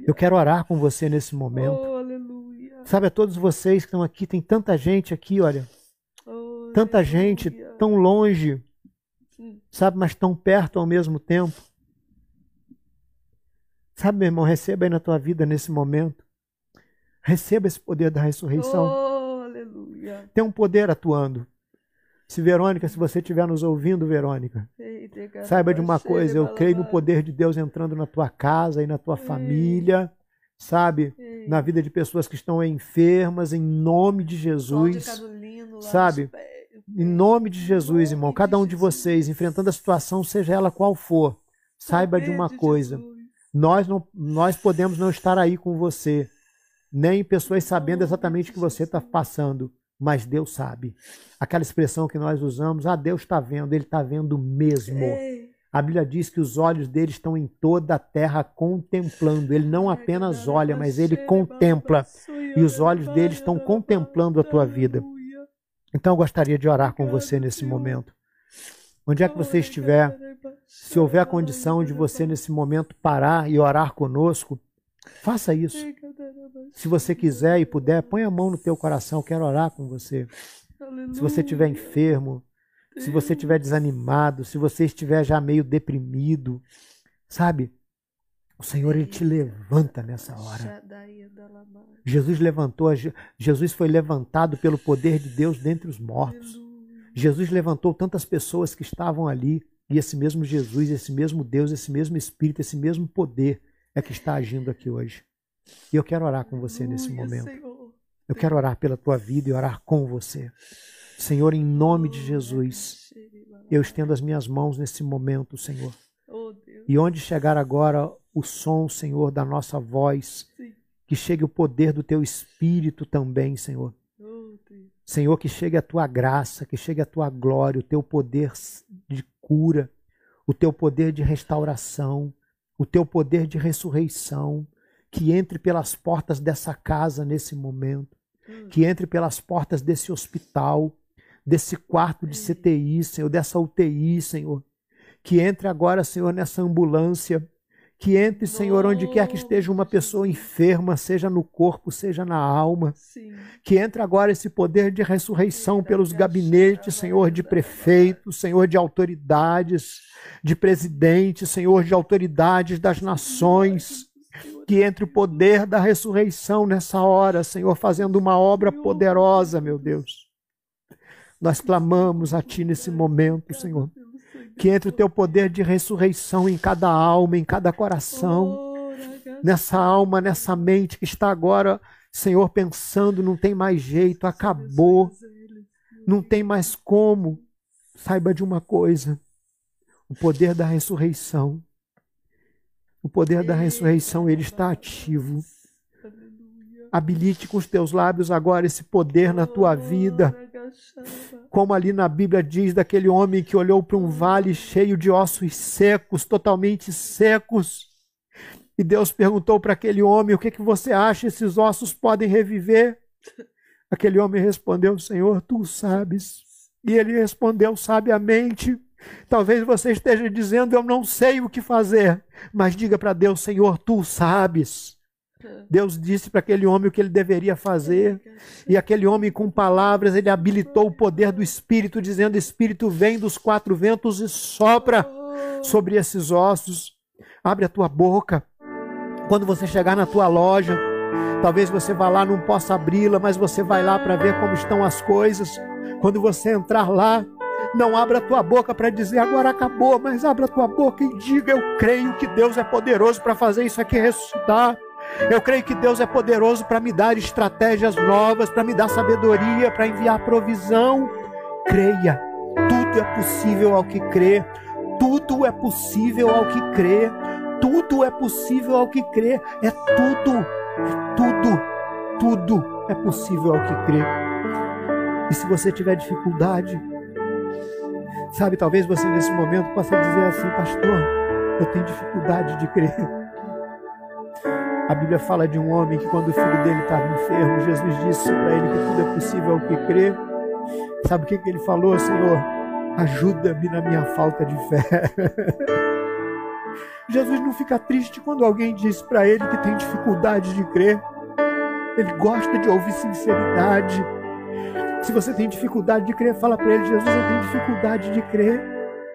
Eu quero orar com você nesse momento. Oh, Sabe, a todos vocês que estão aqui, tem tanta gente aqui, olha. Oh, tanta gente tão longe, sabe, mas tão perto ao mesmo tempo. Sabe, meu irmão, receba aí na tua vida nesse momento. Receba esse poder da ressurreição. Oh, aleluia. Tem um poder atuando. Se Verônica, se você estiver nos ouvindo, Verônica, saiba de uma coisa, eu creio no poder de Deus entrando na tua casa e na tua família, sabe? Na vida de pessoas que estão enfermas, em nome de Jesus. Sabe? Em nome de Jesus, irmão, cada um de vocês enfrentando a situação, seja ela qual for, saiba de uma coisa. Nós, não, nós podemos não estar aí com você, nem pessoas sabendo exatamente o que você está passando, mas Deus sabe. Aquela expressão que nós usamos, ah, Deus está vendo, Ele está vendo mesmo. A Bíblia diz que os olhos dele estão em toda a terra contemplando. Ele não apenas olha, mas ele contempla. E os olhos dele estão contemplando a tua vida. Então eu gostaria de orar com você nesse momento. Onde é que você estiver, se houver a condição de você nesse momento parar e orar conosco, faça isso. Se você quiser e puder, põe a mão no teu coração, eu quero orar com você. Se você estiver enfermo, se você estiver desanimado, se você estiver já meio deprimido, sabe? O Senhor ele te levanta nessa hora. Jesus levantou, Jesus foi levantado pelo poder de Deus dentre os mortos. Jesus levantou tantas pessoas que estavam ali, e esse mesmo Jesus, esse mesmo Deus, esse mesmo Espírito, esse mesmo poder é que está agindo aqui hoje. E eu quero orar com você nesse momento. Eu quero orar pela tua vida e orar com você. Senhor, em nome de Jesus, eu estendo as minhas mãos nesse momento, Senhor. E onde chegar agora o som, Senhor, da nossa voz, que chegue o poder do teu Espírito também, Senhor. Senhor, que chegue a tua graça, que chegue a tua glória, o teu poder de cura, o teu poder de restauração, o teu poder de ressurreição, que entre pelas portas dessa casa nesse momento, hum. que entre pelas portas desse hospital, desse quarto de CTI, Senhor, dessa UTI, Senhor, que entre agora, Senhor, nessa ambulância, que entre, Senhor, onde quer que esteja uma pessoa enferma, seja no corpo, seja na alma. Sim. Que entre agora esse poder de ressurreição pelos gabinetes, Senhor, de prefeitos, Senhor, de autoridades, de presidentes, Senhor, de autoridades das nações. Que entre o poder da ressurreição nessa hora, Senhor, fazendo uma obra poderosa, meu Deus. Nós clamamos a Ti nesse momento, Senhor que entre o teu poder de ressurreição em cada alma, em cada coração, nessa alma, nessa mente que está agora, Senhor, pensando, não tem mais jeito, acabou, não tem mais como. Saiba de uma coisa: o poder da ressurreição, o poder da ressurreição, ele está ativo. Habilite com os teus lábios agora esse poder na tua vida como ali na Bíblia diz daquele homem que olhou para um vale cheio de ossos secos, totalmente secos. E Deus perguntou para aquele homem: O que, que você acha? Esses ossos podem reviver? Aquele homem respondeu: Senhor, tu sabes. E ele respondeu sabiamente: Talvez você esteja dizendo: Eu não sei o que fazer. Mas diga para Deus: Senhor, tu sabes. Deus disse para aquele homem o que ele deveria fazer. E aquele homem, com palavras, ele habilitou o poder do Espírito, dizendo: Espírito, vem dos quatro ventos e sopra sobre esses ossos. Abre a tua boca. Quando você chegar na tua loja, talvez você vá lá, não possa abri-la, mas você vai lá para ver como estão as coisas. Quando você entrar lá, não abra a tua boca para dizer agora acabou, mas abra a tua boca e diga: Eu creio que Deus é poderoso para fazer isso aqui ressuscitar. Eu creio que Deus é poderoso para me dar estratégias novas, para me dar sabedoria, para enviar provisão. Creia, tudo é possível ao que crê. Tudo é possível ao que crê. Tudo é possível ao que crê. É tudo, é tudo, tudo é possível ao que crê. E se você tiver dificuldade, sabe, talvez você nesse momento possa dizer assim, pastor, eu tenho dificuldade de crer. A Bíblia fala de um homem que, quando o filho dele estava enfermo, Jesus disse para ele que tudo é possível ao que crê. Sabe o que, que ele falou, Senhor? Ajuda-me na minha falta de fé. Jesus não fica triste quando alguém diz para ele que tem dificuldade de crer. Ele gosta de ouvir sinceridade. Se você tem dificuldade de crer, fala para ele: Jesus, eu tenho dificuldade de crer.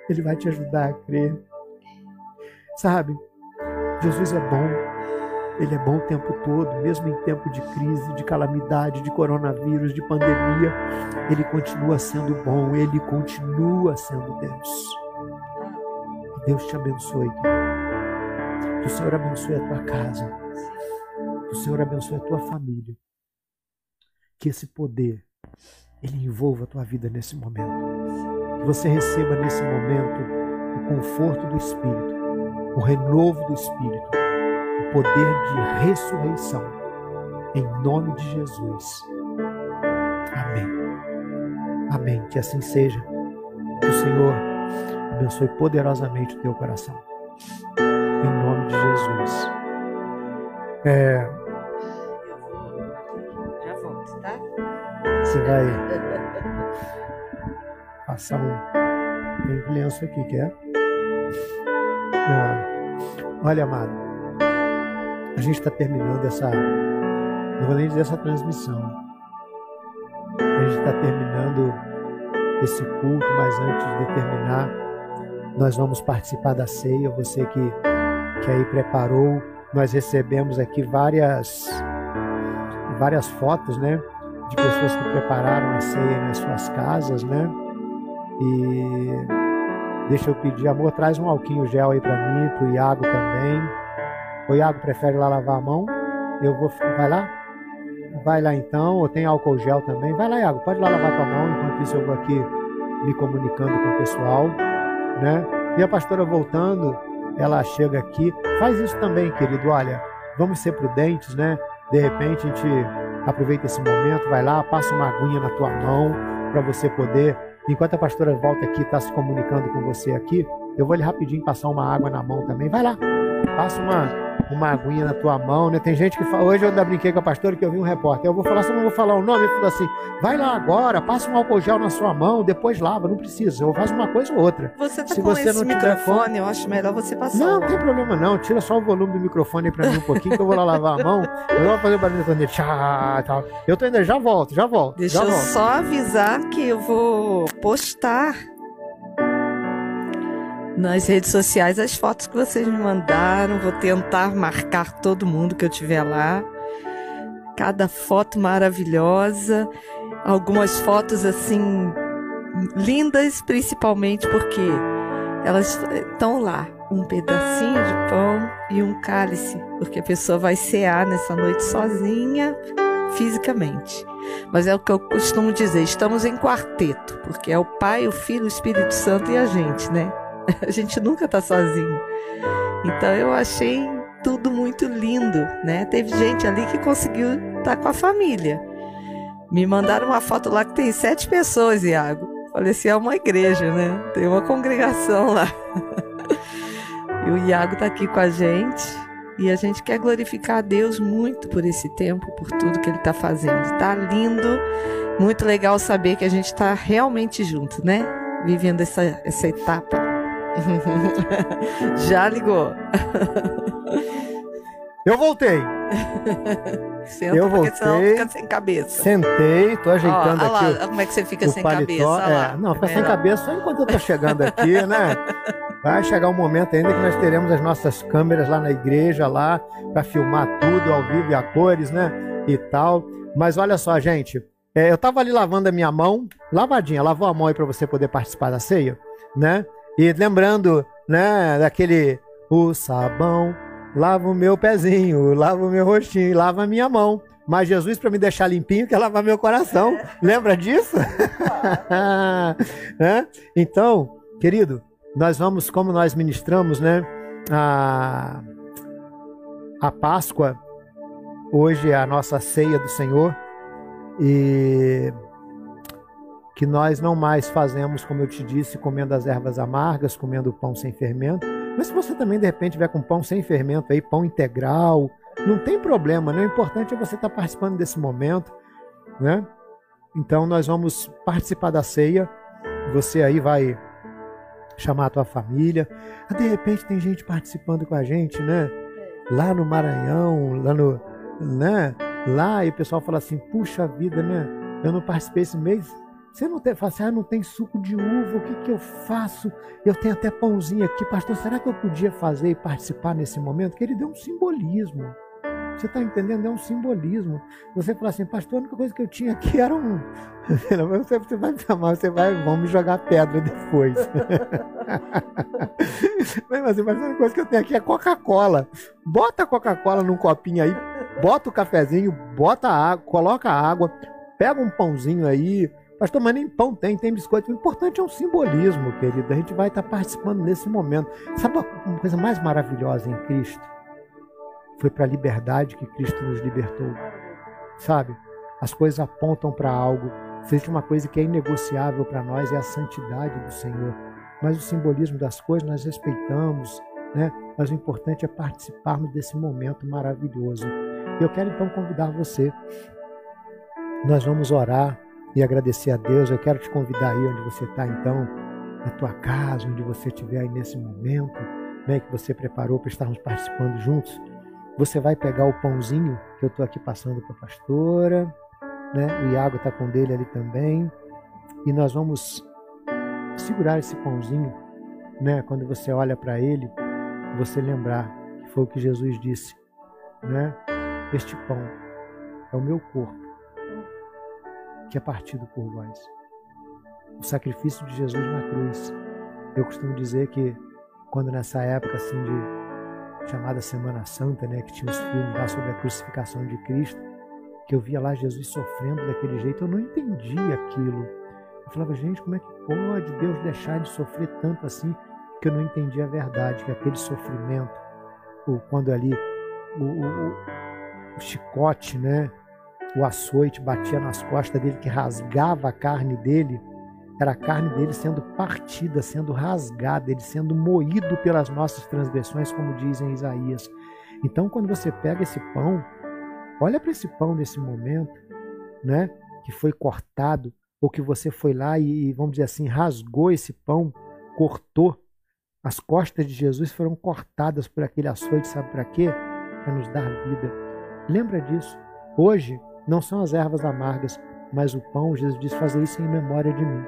Ele vai te ajudar a crer. Sabe? Jesus é bom. Ele é bom o tempo todo, mesmo em tempo de crise, de calamidade, de coronavírus, de pandemia. Ele continua sendo bom, ele continua sendo Deus. Que Deus te abençoe. Que o Senhor abençoe a tua casa. Que o Senhor abençoe a tua família. Que esse poder ele envolva a tua vida nesse momento. Que você receba nesse momento o conforto do Espírito, o renovo do Espírito poder de ressurreição. Em nome de Jesus. Amém. Amém. Que assim seja. Que o Senhor abençoe poderosamente o teu coração. Em nome de Jesus. É... Já volto, tá? Você vai. passar um. Lenço aqui, quer? Ah, olha, amado, a gente está terminando essa. Não vou nem dizer essa transmissão. A gente está terminando esse culto, mas antes de terminar, nós vamos participar da ceia. Você que, que aí preparou, nós recebemos aqui várias, várias fotos, né? De pessoas que prepararam a ceia nas suas casas, né? E deixa eu pedir, amor, traz um alquinho gel aí para mim, para o Iago também. O Iago prefere lá lavar a mão? Eu vou. Vai lá? Vai lá então, ou tem álcool gel também. Vai lá, Iago, pode lá lavar tua mão, enquanto isso eu vou aqui me comunicando com o pessoal, né? E a pastora voltando, ela chega aqui, faz isso também, querido. Olha, vamos ser prudentes, né? De repente a gente aproveita esse momento, vai lá, passa uma aguinha na tua mão para você poder. Enquanto a pastora volta aqui, está se comunicando com você aqui, eu vou lhe rapidinho passar uma água na mão também. Vai lá, passa uma uma aguinha na tua mão, né? Tem gente que fala, hoje eu ainda brinquei com a pastora que eu vi um repórter. Eu vou falar, eu não vou falar o nome, ele falou assim: vai lá agora, passa um álcool gel na sua mão, depois lava, não precisa. Eu faço uma coisa ou outra. Você tá se com você esse não microfone, tiver... eu acho melhor você passar. Não, não tem problema não. Tira só o volume do microfone aí pra mim um pouquinho, que eu vou lá lavar a mão. Eu vou fazer o barulho tchá, tal. Eu tô ainda, já volto, já volto. Deixa já eu volto. só avisar que eu vou postar nas redes sociais as fotos que vocês me mandaram. Vou tentar marcar todo mundo que eu tiver lá. Cada foto maravilhosa. Algumas fotos assim lindas, principalmente porque elas estão lá. Um pedacinho de pão e um cálice, porque a pessoa vai cear nessa noite sozinha, fisicamente. Mas é o que eu costumo dizer: estamos em quarteto, porque é o Pai, o Filho, o Espírito Santo e a gente, né? A gente nunca tá sozinho. Então eu achei tudo muito lindo, né? Teve gente ali que conseguiu estar tá com a família. Me mandaram uma foto lá que tem sete pessoas, Iago. Falei assim, é uma igreja, né? Tem uma congregação lá. e o Iago tá aqui com a gente. E a gente quer glorificar a Deus muito por esse tempo, por tudo que ele está fazendo. Tá lindo, muito legal saber que a gente está realmente junto, né? Vivendo essa, essa etapa. Já ligou. Eu voltei. Senta eu voltei. Senão fica sem cabeça. Sentei, tô ajeitando Ó, aqui. Lá, como é que você fica sem paletó. cabeça? É, não, fica sem cabeça só enquanto eu tô chegando aqui, né? Vai chegar um momento ainda que nós teremos as nossas câmeras lá na igreja, lá, para filmar tudo ao vivo e a cores, né? E tal. Mas olha só, gente. É, eu tava ali lavando a minha mão, lavadinha, lavou a mão aí para você poder participar da ceia, né? E lembrando, né, daquele o sabão lava o meu pezinho, lava o meu rostinho, lava a minha mão. Mas Jesus, para me deixar limpinho, quer lavar meu coração. É. Lembra disso? é? Então, querido, nós vamos, como nós ministramos, né? A, a Páscoa, hoje é a nossa ceia do Senhor. E que nós não mais fazemos, como eu te disse, comendo as ervas amargas, comendo pão sem fermento. Mas se você também de repente tiver com pão sem fermento aí, pão integral, não tem problema, né? O importante é você estar participando desse momento, né? Então nós vamos participar da ceia. Você aí vai chamar a tua família. Ah, de repente tem gente participando com a gente, né? Lá no Maranhão, lá no, né? Lá e o pessoal fala assim: "Puxa vida, né? Eu não participei esse mês, você não tem, fala assim, ah, não tem suco de uva, o que, que eu faço? Eu tenho até pãozinho aqui, pastor, será que eu podia fazer e participar nesse momento? Que ele deu um simbolismo. Você está entendendo? É um simbolismo. Você fala assim, pastor, a única coisa que eu tinha aqui era um. Você, você vai me chamar, você vai, vão me jogar pedra depois. Mas assim, mas a única coisa que eu tenho aqui é Coca-Cola. Bota a Coca-Cola num copinho aí, bota o cafezinho, bota a água, coloca a água, pega um pãozinho aí, Pastor, mas nem pão tem, tem biscoito. O importante é um simbolismo, querido. A gente vai estar participando nesse momento. Sabe uma coisa mais maravilhosa em Cristo? Foi para a liberdade que Cristo nos libertou. Sabe? As coisas apontam para algo. Existe uma coisa que é inegociável para nós, é a santidade do Senhor. Mas o simbolismo das coisas nós respeitamos, né? Mas o importante é participarmos desse momento maravilhoso. Eu quero então convidar você. Nós vamos orar e agradecer a Deus. Eu quero te convidar aí onde você está, então, na tua casa, onde você estiver aí nesse momento, né, que você preparou para estarmos participando juntos. Você vai pegar o pãozinho que eu estou aqui passando para a pastora, né? O Iago está com dele ali também. E nós vamos segurar esse pãozinho, né? Quando você olha para ele, você lembrar que foi o que Jesus disse, né? Este pão é o meu corpo, que é partido por vós. O sacrifício de Jesus na cruz. Eu costumo dizer que quando nessa época assim de chamada Semana Santa, né, que tinha os filmes lá sobre a crucificação de Cristo, que eu via lá Jesus sofrendo daquele jeito, eu não entendia aquilo. Eu falava, gente, como é que pode Deus deixar de sofrer tanto assim? Que eu não entendia a verdade, que aquele sofrimento, o, quando ali o, o, o chicote, né, o açoite batia nas costas dele, que rasgava a carne dele, era a carne dele sendo partida, sendo rasgada, ele sendo moído pelas nossas transgressões, como diz em Isaías. Então, quando você pega esse pão, Olha para esse pão nesse momento, né? Que foi cortado, ou que você foi lá e, vamos dizer assim, rasgou esse pão, cortou. As costas de Jesus foram cortadas por aquele açoite, sabe para quê? Para nos dar vida. Lembra disso. Hoje não são as ervas amargas, mas o pão, Jesus diz, fazer isso em memória de mim.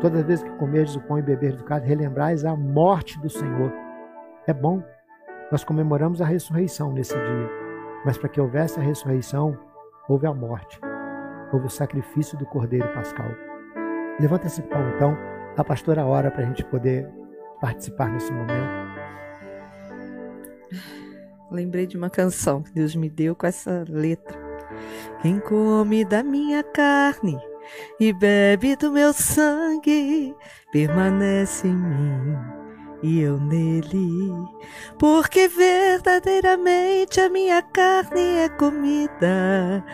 Todas as vezes que comerdes o pão e beberdes do cálice, relembrais a morte do Senhor. É bom. Nós comemoramos a ressurreição nesse dia. Mas para que houvesse a ressurreição, houve a morte, houve o sacrifício do Cordeiro Pascal. Levanta esse pão, então, a pastora ora para a gente poder participar nesse momento. Lembrei de uma canção que Deus me deu com essa letra. Quem come da minha carne e bebe do meu sangue permanece em mim e eu nele, porque verdadeiramente a minha carne é comida,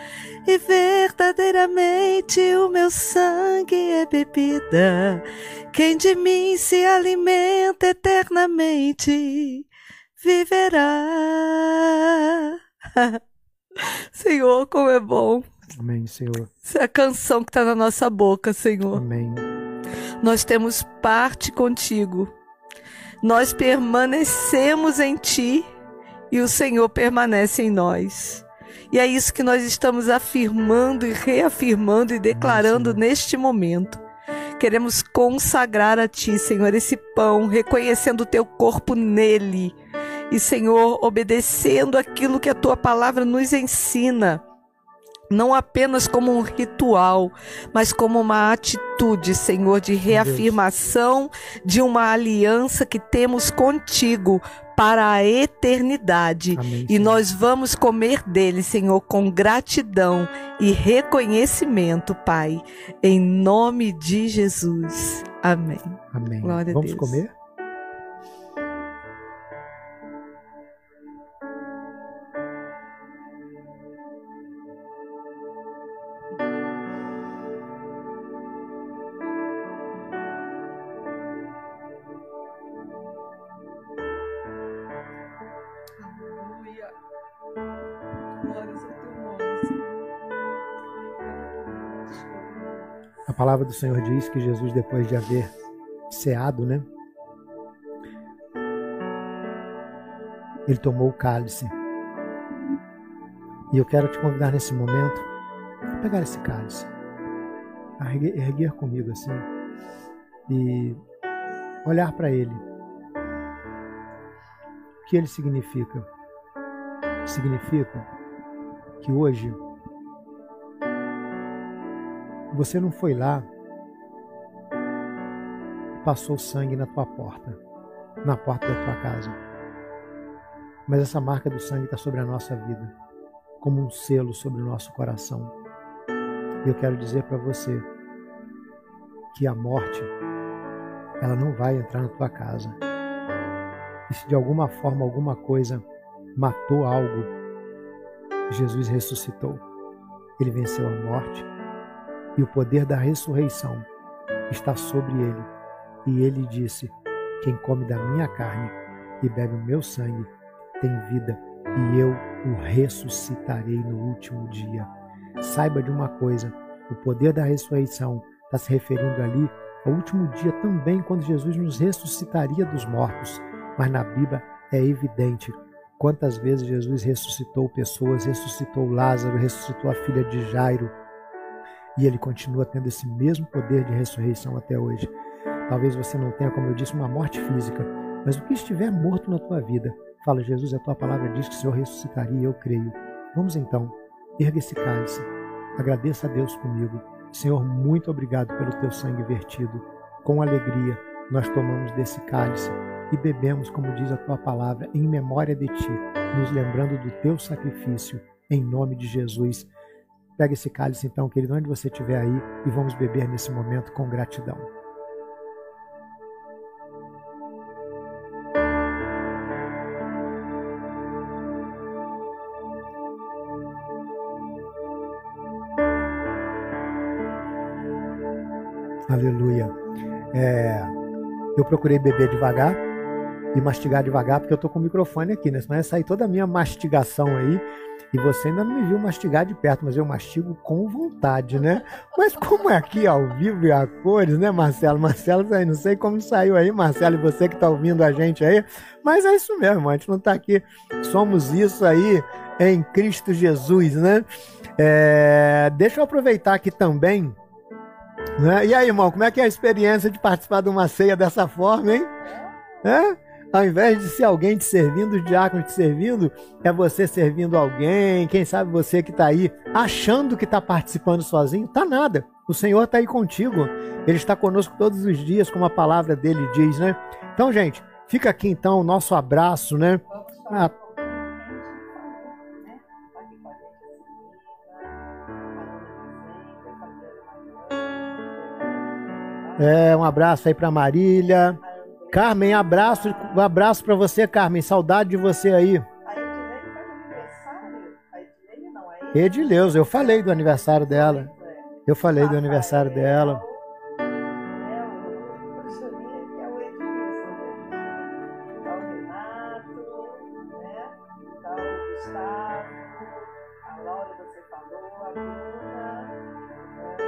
e verdadeiramente o meu sangue é bebida. Quem de mim se alimenta eternamente viverá. Senhor, como é bom. Amém, Senhor. Essa é a canção que está na nossa boca, Senhor. Amém. Nós temos parte contigo nós permanecemos em Ti e o Senhor permanece em nós. E é isso que nós estamos afirmando e reafirmando e declarando Nossa. neste momento. Queremos consagrar a Ti, Senhor, esse pão, reconhecendo o Teu corpo nele. E, Senhor, obedecendo aquilo que a Tua palavra nos ensina não apenas como um ritual, mas como uma atitude, Senhor, de reafirmação de uma aliança que temos contigo para a eternidade. Amém, e nós vamos comer dele, Senhor, com gratidão e reconhecimento, Pai, em nome de Jesus. Amém. Amém. Glória vamos a Deus. comer? Palavra do Senhor diz que Jesus, depois de haver ceado, né? Ele tomou o cálice. E eu quero te convidar nesse momento a pegar esse cálice, a erguer, erguer comigo assim e olhar para ele. O que ele significa? Significa que hoje você não foi lá e passou sangue na tua porta, na porta da tua casa. Mas essa marca do sangue está sobre a nossa vida, como um selo sobre o nosso coração. E eu quero dizer para você que a morte, ela não vai entrar na tua casa. E se de alguma forma alguma coisa matou algo, Jesus ressuscitou. Ele venceu a morte e o poder da ressurreição está sobre ele. E ele disse: Quem come da minha carne e bebe o meu sangue tem vida, e eu o ressuscitarei no último dia. Saiba de uma coisa: O poder da ressurreição está se referindo ali ao último dia também, quando Jesus nos ressuscitaria dos mortos. Mas na Bíblia é evidente quantas vezes Jesus ressuscitou pessoas, ressuscitou Lázaro, ressuscitou a filha de Jairo. E ele continua tendo esse mesmo poder de ressurreição até hoje. Talvez você não tenha, como eu disse, uma morte física, mas o que estiver morto na tua vida, fala, Jesus, a tua palavra diz que o Senhor ressuscitaria, eu creio. Vamos então, erga esse cálice, agradeça a Deus comigo. Senhor, muito obrigado pelo teu sangue vertido. Com alegria, nós tomamos desse cálice e bebemos, como diz a tua palavra, em memória de ti, nos lembrando do teu sacrifício, em nome de Jesus. Pega esse cálice então, querido, onde você estiver aí, e vamos beber nesse momento com gratidão. Aleluia. É, eu procurei beber devagar e mastigar devagar, porque eu tô com o microfone aqui, né? Senão ia sair toda a minha mastigação aí. E você ainda não me viu mastigar de perto, mas eu mastigo com vontade, né? Mas como é aqui ao vivo e a cores, né, Marcelo? Marcelo, não sei como saiu aí, Marcelo, e você que tá ouvindo a gente aí. Mas é isso mesmo, a gente não tá aqui. Somos isso aí em Cristo Jesus, né? É, deixa eu aproveitar aqui também né? E aí, irmão, como é que é a experiência de participar de uma ceia dessa forma, hein? É? Ao invés de ser alguém te servindo, os diáconos te servindo, é você servindo alguém. Quem sabe você que está aí achando que está participando sozinho, tá nada. O Senhor está aí contigo. Ele está conosco todos os dias, como a palavra dele diz, né? Então, gente, fica aqui então o nosso abraço, né? Ah, É, um abraço aí para Marília. Carmen, abraço, um abraço para você, Carmen. Saudade de você aí. Edileus, eu falei do aniversário dela. Eu falei do aniversário dela.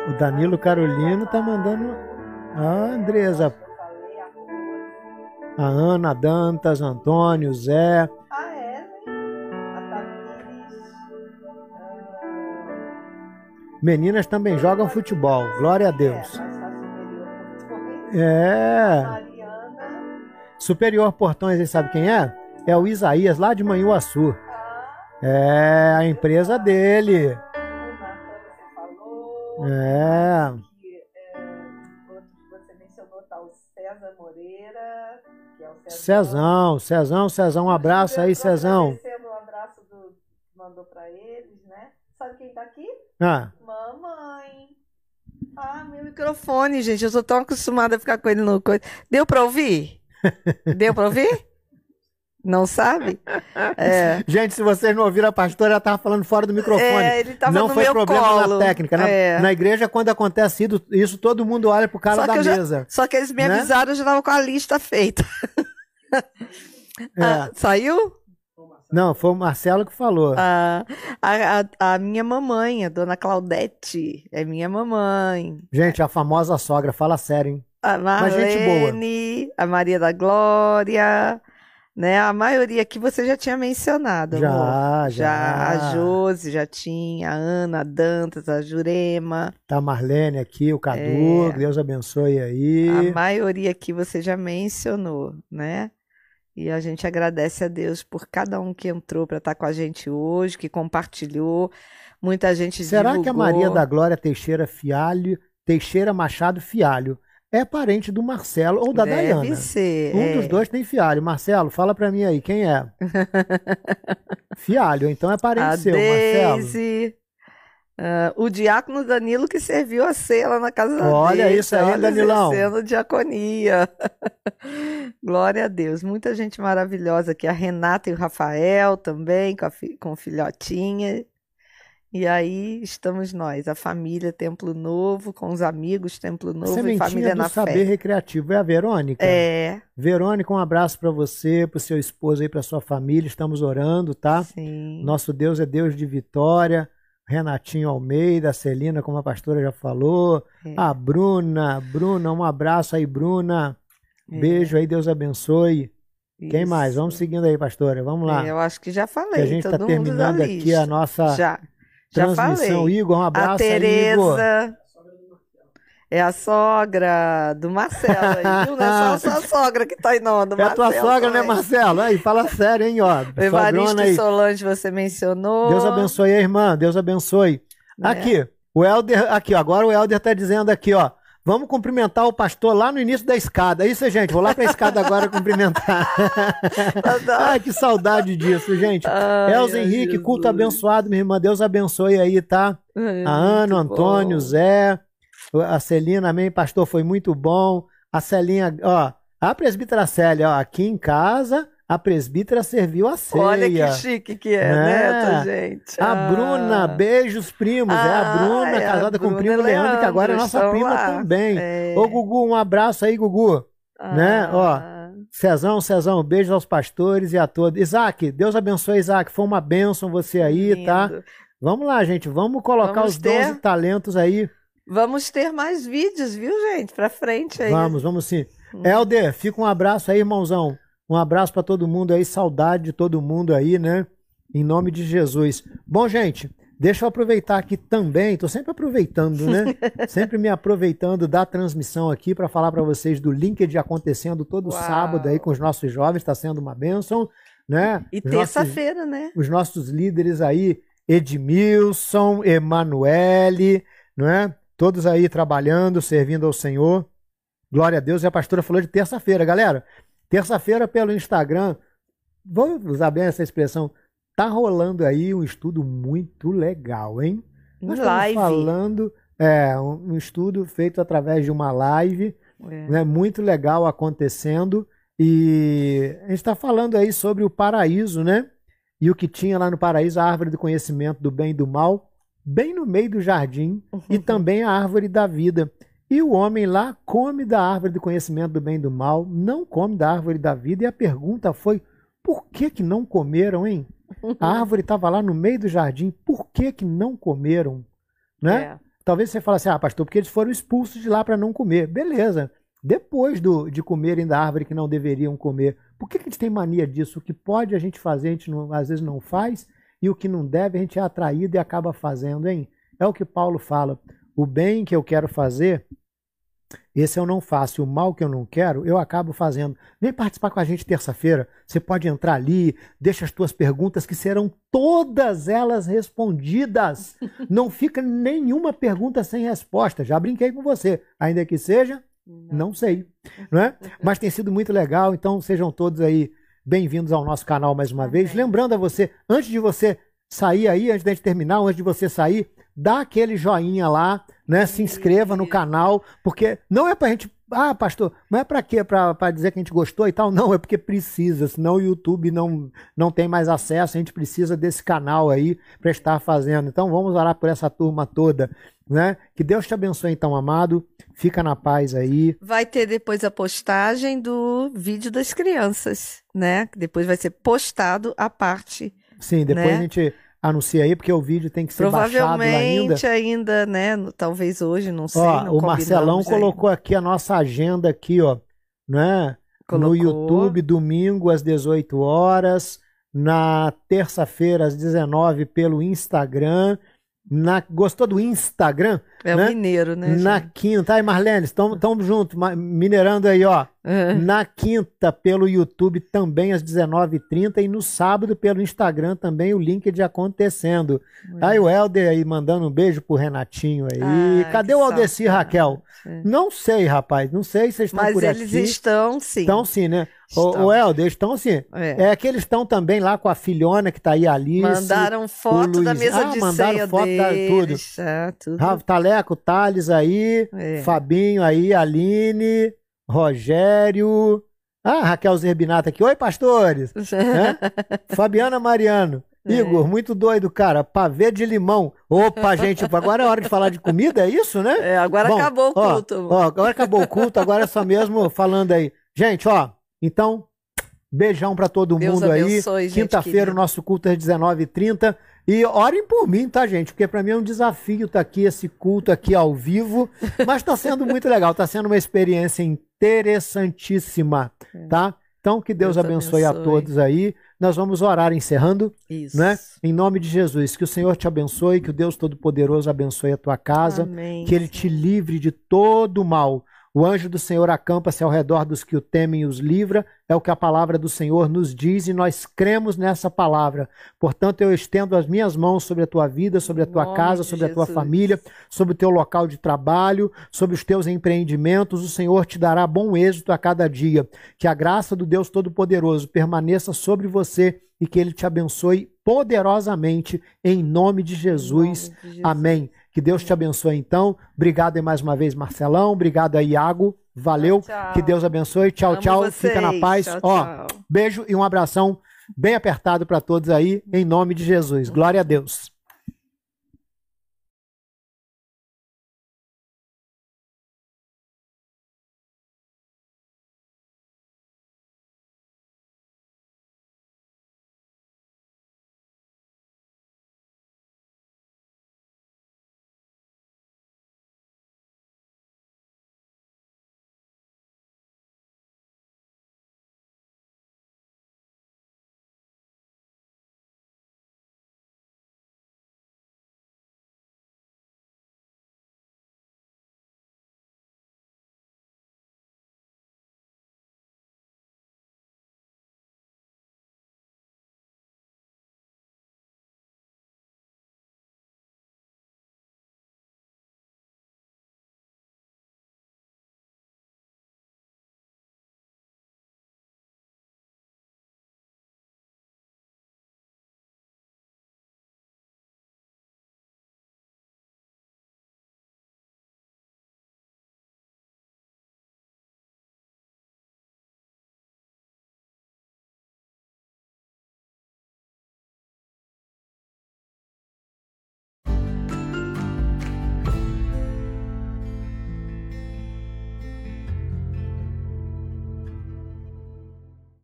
O Danilo Carolino tá mandando a Andresa. A Ana Dantas, Antônio, Zé. A Ellen, a Tamires. Meninas também jogam futebol. Glória a Deus. É. Superior Portões, ele sabe quem é? É o Isaías, lá de Manhuaçu. É a empresa dele. É. Cezão, Cezão, Cezão, um abraço aí, Cezão. um abraço do mandou para eles, né? Sabe quem tá aqui? Ah. Mamãe. Ah, meu microfone, gente. Eu sou tão acostumada a ficar com ele no coisa. Deu para ouvir? Deu para ouvir? Não sabe? É. Gente, se vocês não ouviram, a pastora ela estava falando fora do microfone. É, ele tava não no foi meu problema colo. na técnica. Na, É. na igreja, quando acontece isso, todo mundo olha pro cara Só da eu já- mesa. Só que eles me Né? avisaram, eu já estava com a lista feita. É. Ah, saiu? Não, foi o Marcelo que falou. Ah, a, a, a minha mamãe, a dona Claudete, é minha mamãe. Gente, a famosa sogra, fala sério, hein? A. Marlene, a Maria da Glória, né? A maioria que você já tinha mencionado, Já, amor. já. A Josi já tinha, a Ana, a Dantas, a Jurema. Tá a Marlene aqui, o Cadu, É. Deus abençoe aí. A maioria que você já mencionou, né? E a gente agradece a Deus por cada um que entrou para estar com a gente hoje, que compartilhou. Muita gente Será que a divulgou. Maria da Glória Teixeira Fialho, Teixeira Machado Fialho, é parente do Marcelo ou da Deve Dayana? ser. Um é. dos dois tem Fialho. Marcelo, fala pra mim aí, quem é? Fialho, então é parente A seu, Marcelo. Ah, o diácono Danilo que serviu a ceia lá na casa da Olha isso aí, olha, Danilão. exercendo diaconia. Glória a Deus. Muita gente maravilhosa aqui. A Renata e o Rafael também, com, a fi- com o filhotinha. E aí estamos nós, a família Templo Novo, com os amigos Templo Novo e Sementinha família do na Saber fé. Recreativo. É a Verônica? É, Verônica, um abraço pra você, pro seu esposo aí, pra sua família. Estamos orando, tá? sim. Nosso Deus é Deus de vitória. Renatinho Almeida, a Celina, como a pastora já falou, É. a Bruna, Bruna, um abraço aí, Bruna. É. Beijo aí, Deus abençoe. Quem Isso. mais? Vamos seguindo aí, pastora. Vamos lá. É, Eu acho que já que falei. a gente está terminando aqui a nossa Já. Já transmissão. falei. Igor, um A abraço aí, Igor. É a sogra do Marcelo aí, viu? Não é só a sua sogra que tá aí, não. Do É a tua Marcelo sogra, né, também. Marcelo? Aí, fala sério, hein, ó. Evaristo aí. Solange você mencionou. Deus abençoe a irmã, Deus abençoe. Né? Aqui, o Helder, aqui, ó, agora o Helder tá dizendo aqui, ó. Vamos cumprimentar o pastor lá no início da escada. É Isso, gente, vou lá pra escada agora cumprimentar. Ai, que saudade disso, gente. Ai, Elza ai, Henrique, Jesus. culto abençoado, minha irmã. Deus abençoe aí, tá? É, A Ana, o Antônio, bom. Zé, a Celina, amém, pastor, foi muito bom. A Celinha, ó, a presbítera Célia, ó, aqui em casa, a presbítera serviu a ceia. Olha que chique que é, Né? né, gente? A Ah. Bruna, beijos, primos. é a Ah, Bruna, é a casada com o Bruna primo e Leandro, que agora é Leandro, nossa prima lá. também. É. Ô, Gugu, um abraço aí, Gugu. né, ó, Ah, Cezão, Cezão, beijos aos pastores e a todos. Isaac, Deus abençoe, Isaac. Foi uma bênção você aí, tá? lindo. Vamos lá, gente. Vamos colocar Vamos os ter? e talentos aí. Vamos ter mais vídeos, viu, gente? Pra frente aí. Vamos, vamos sim. Hum. Helder, fica um abraço aí, irmãozão. Um abraço para todo mundo aí, saudade de todo mundo aí, né? Em nome de Jesus. Bom, gente, deixa eu aproveitar aqui também, tô sempre aproveitando, né? sempre me aproveitando da transmissão aqui para falar para vocês do LinkedIn acontecendo todo Uau. sábado aí com os nossos jovens, está sendo uma bênção, né? E terça-feira, né? os nossos líderes aí, Edmilson, Emanuele, não é? Todos aí trabalhando, servindo ao Senhor. Glória a Deus. E a pastora falou de terça-feira, galera. Terça-feira pelo Instagram, vou usar bem essa expressão, tá rolando aí um estudo muito legal, hein? Nós estamos Live. falando, é, um, um estudo feito através de uma live, É. né, muito legal acontecendo. E a gente está falando aí sobre o paraíso, né? E o que tinha lá no paraíso, a árvore do conhecimento do bem e do mal, bem no meio do jardim, e também a árvore da vida. E o homem lá come da árvore do conhecimento do bem e do mal, não come da árvore da vida. E a pergunta foi: por que que não comeram, hein? A árvore estava lá no meio do jardim, por que que não comeram? Né? É. Talvez você fale assim, ah, pastor, porque eles foram expulsos de lá para não comer. Beleza. Depois do, de comerem da árvore que não deveriam comer, por que, que a gente tem mania disso? O que pode a gente fazer, a gente não- às vezes não faz, e o que não deve, a gente é atraído e acaba fazendo, hein? É o que Paulo fala. O bem que eu quero fazer, esse eu não faço. E o mal que eu não quero, eu acabo fazendo. Vem participar com a gente terça-feira. Você pode entrar ali, deixa as tuas perguntas, que serão todas elas respondidas. Não fica nenhuma pergunta sem resposta. Já brinquei com você. Ainda que seja, não sei. Não é? Mas tem sido muito legal. Então sejam todos aí bem-vindos ao nosso canal mais uma vez. Lembrando a você, antes de você sair aí, antes da gente terminar, antes de você sair, dá aquele joinha lá, né? Se inscreva no canal, porque não é pra gente. Ah, pastor, não é pra quê? Pra dizer que a gente gostou e tal? Não, é porque precisa, senão o YouTube não, não tem mais acesso, a gente precisa desse canal aí para estar fazendo. Então vamos orar por essa turma toda, né? Que Deus te abençoe, então, amado. Fica na paz aí. Vai ter depois a postagem do vídeo das crianças, né? Depois vai ser postado a parte. Sim, depois Né? a gente anuncia aí, porque o vídeo tem que ser baixado ainda. Provavelmente ainda, né? Talvez hoje, não sei. Ó, não o Marcelão combinamos ainda. colocou aqui a nossa agenda aqui, ó, né? Colocou. No YouTube, domingo às 18 horas, na terça-feira às 19 pelo Instagram. Na... Gostou do Instagram? É o né? mineiro, né? na gente? quinta. Aí, Marlene, estamos juntos, minerando aí, ó. É. Na quinta, pelo YouTube, também às 19h30. E no sábado, pelo Instagram, também o link de acontecendo. Aí o Helder aí mandando um beijo pro Renatinho aí. Ah, Cadê o Aldeci saudade. Raquel? Não sei, rapaz. Não sei se eles estão Mas por eles aqui. estão, sim. Estão sim, né? O, Estão. o Helder, eles estão sim. É. É que eles estão também lá com a filhona que tá aí, a Alice. Mandaram foto da mesa Ah, de mandaram ceia foto da- deles. Ah, tudo. Taleco, Thales aí, É. Fabinho aí, Aline, Rogério. Ah, Raquel Zerbinato aqui. Oi, pastores. Fabiana Mariano. É. Igor, muito doido, cara. Pavê de limão. Opa, gente, agora é hora de falar de comida, é isso, né? É, agora Bom, acabou o culto. Ó, agora acabou o culto, agora é só mesmo falando aí. Gente, ó, então, Beijão para todo Deus mundo aí. abençoe, gente Quinta-feira, o nosso culto é às 19h30. E orem por mim, tá, gente? Porque para mim é um desafio estar aqui, esse culto aqui ao vivo. Mas está sendo muito legal, está sendo uma experiência interessantíssima, tá? Então, que Deus, Deus abençoe, a abençoe. todos aí. Nós vamos orar encerrando, Isso. né? Em nome de Jesus. Que o Senhor te abençoe, que o Deus Todo-Poderoso abençoe a tua casa Amém. que ele te livre de todo o mal. O anjo do Senhor acampa-se ao redor dos que o temem e os livra, é o que a palavra do Senhor nos diz e nós cremos nessa palavra. Portanto, eu estendo as minhas mãos sobre a tua vida, sobre a tua nome casa, sobre a tua família, sobre o teu local de trabalho, sobre os teus empreendimentos. O Senhor te dará bom êxito a cada dia. Que a graça do Deus Todo-Poderoso permaneça sobre você e que ele te abençoe poderosamente em nome de Jesus. nome de Jesus. Amém. Que Deus te abençoe então. Obrigado aí mais uma vez, Marcelão. Obrigado aí, Iago. Valeu. Tchau. Que Deus abençoe. Tchau, Amo tchau. Fica na vocês. paz. Tchau, Ó, tchau. beijo e um abração bem apertado para todos aí, em nome de Jesus. Glória a Deus.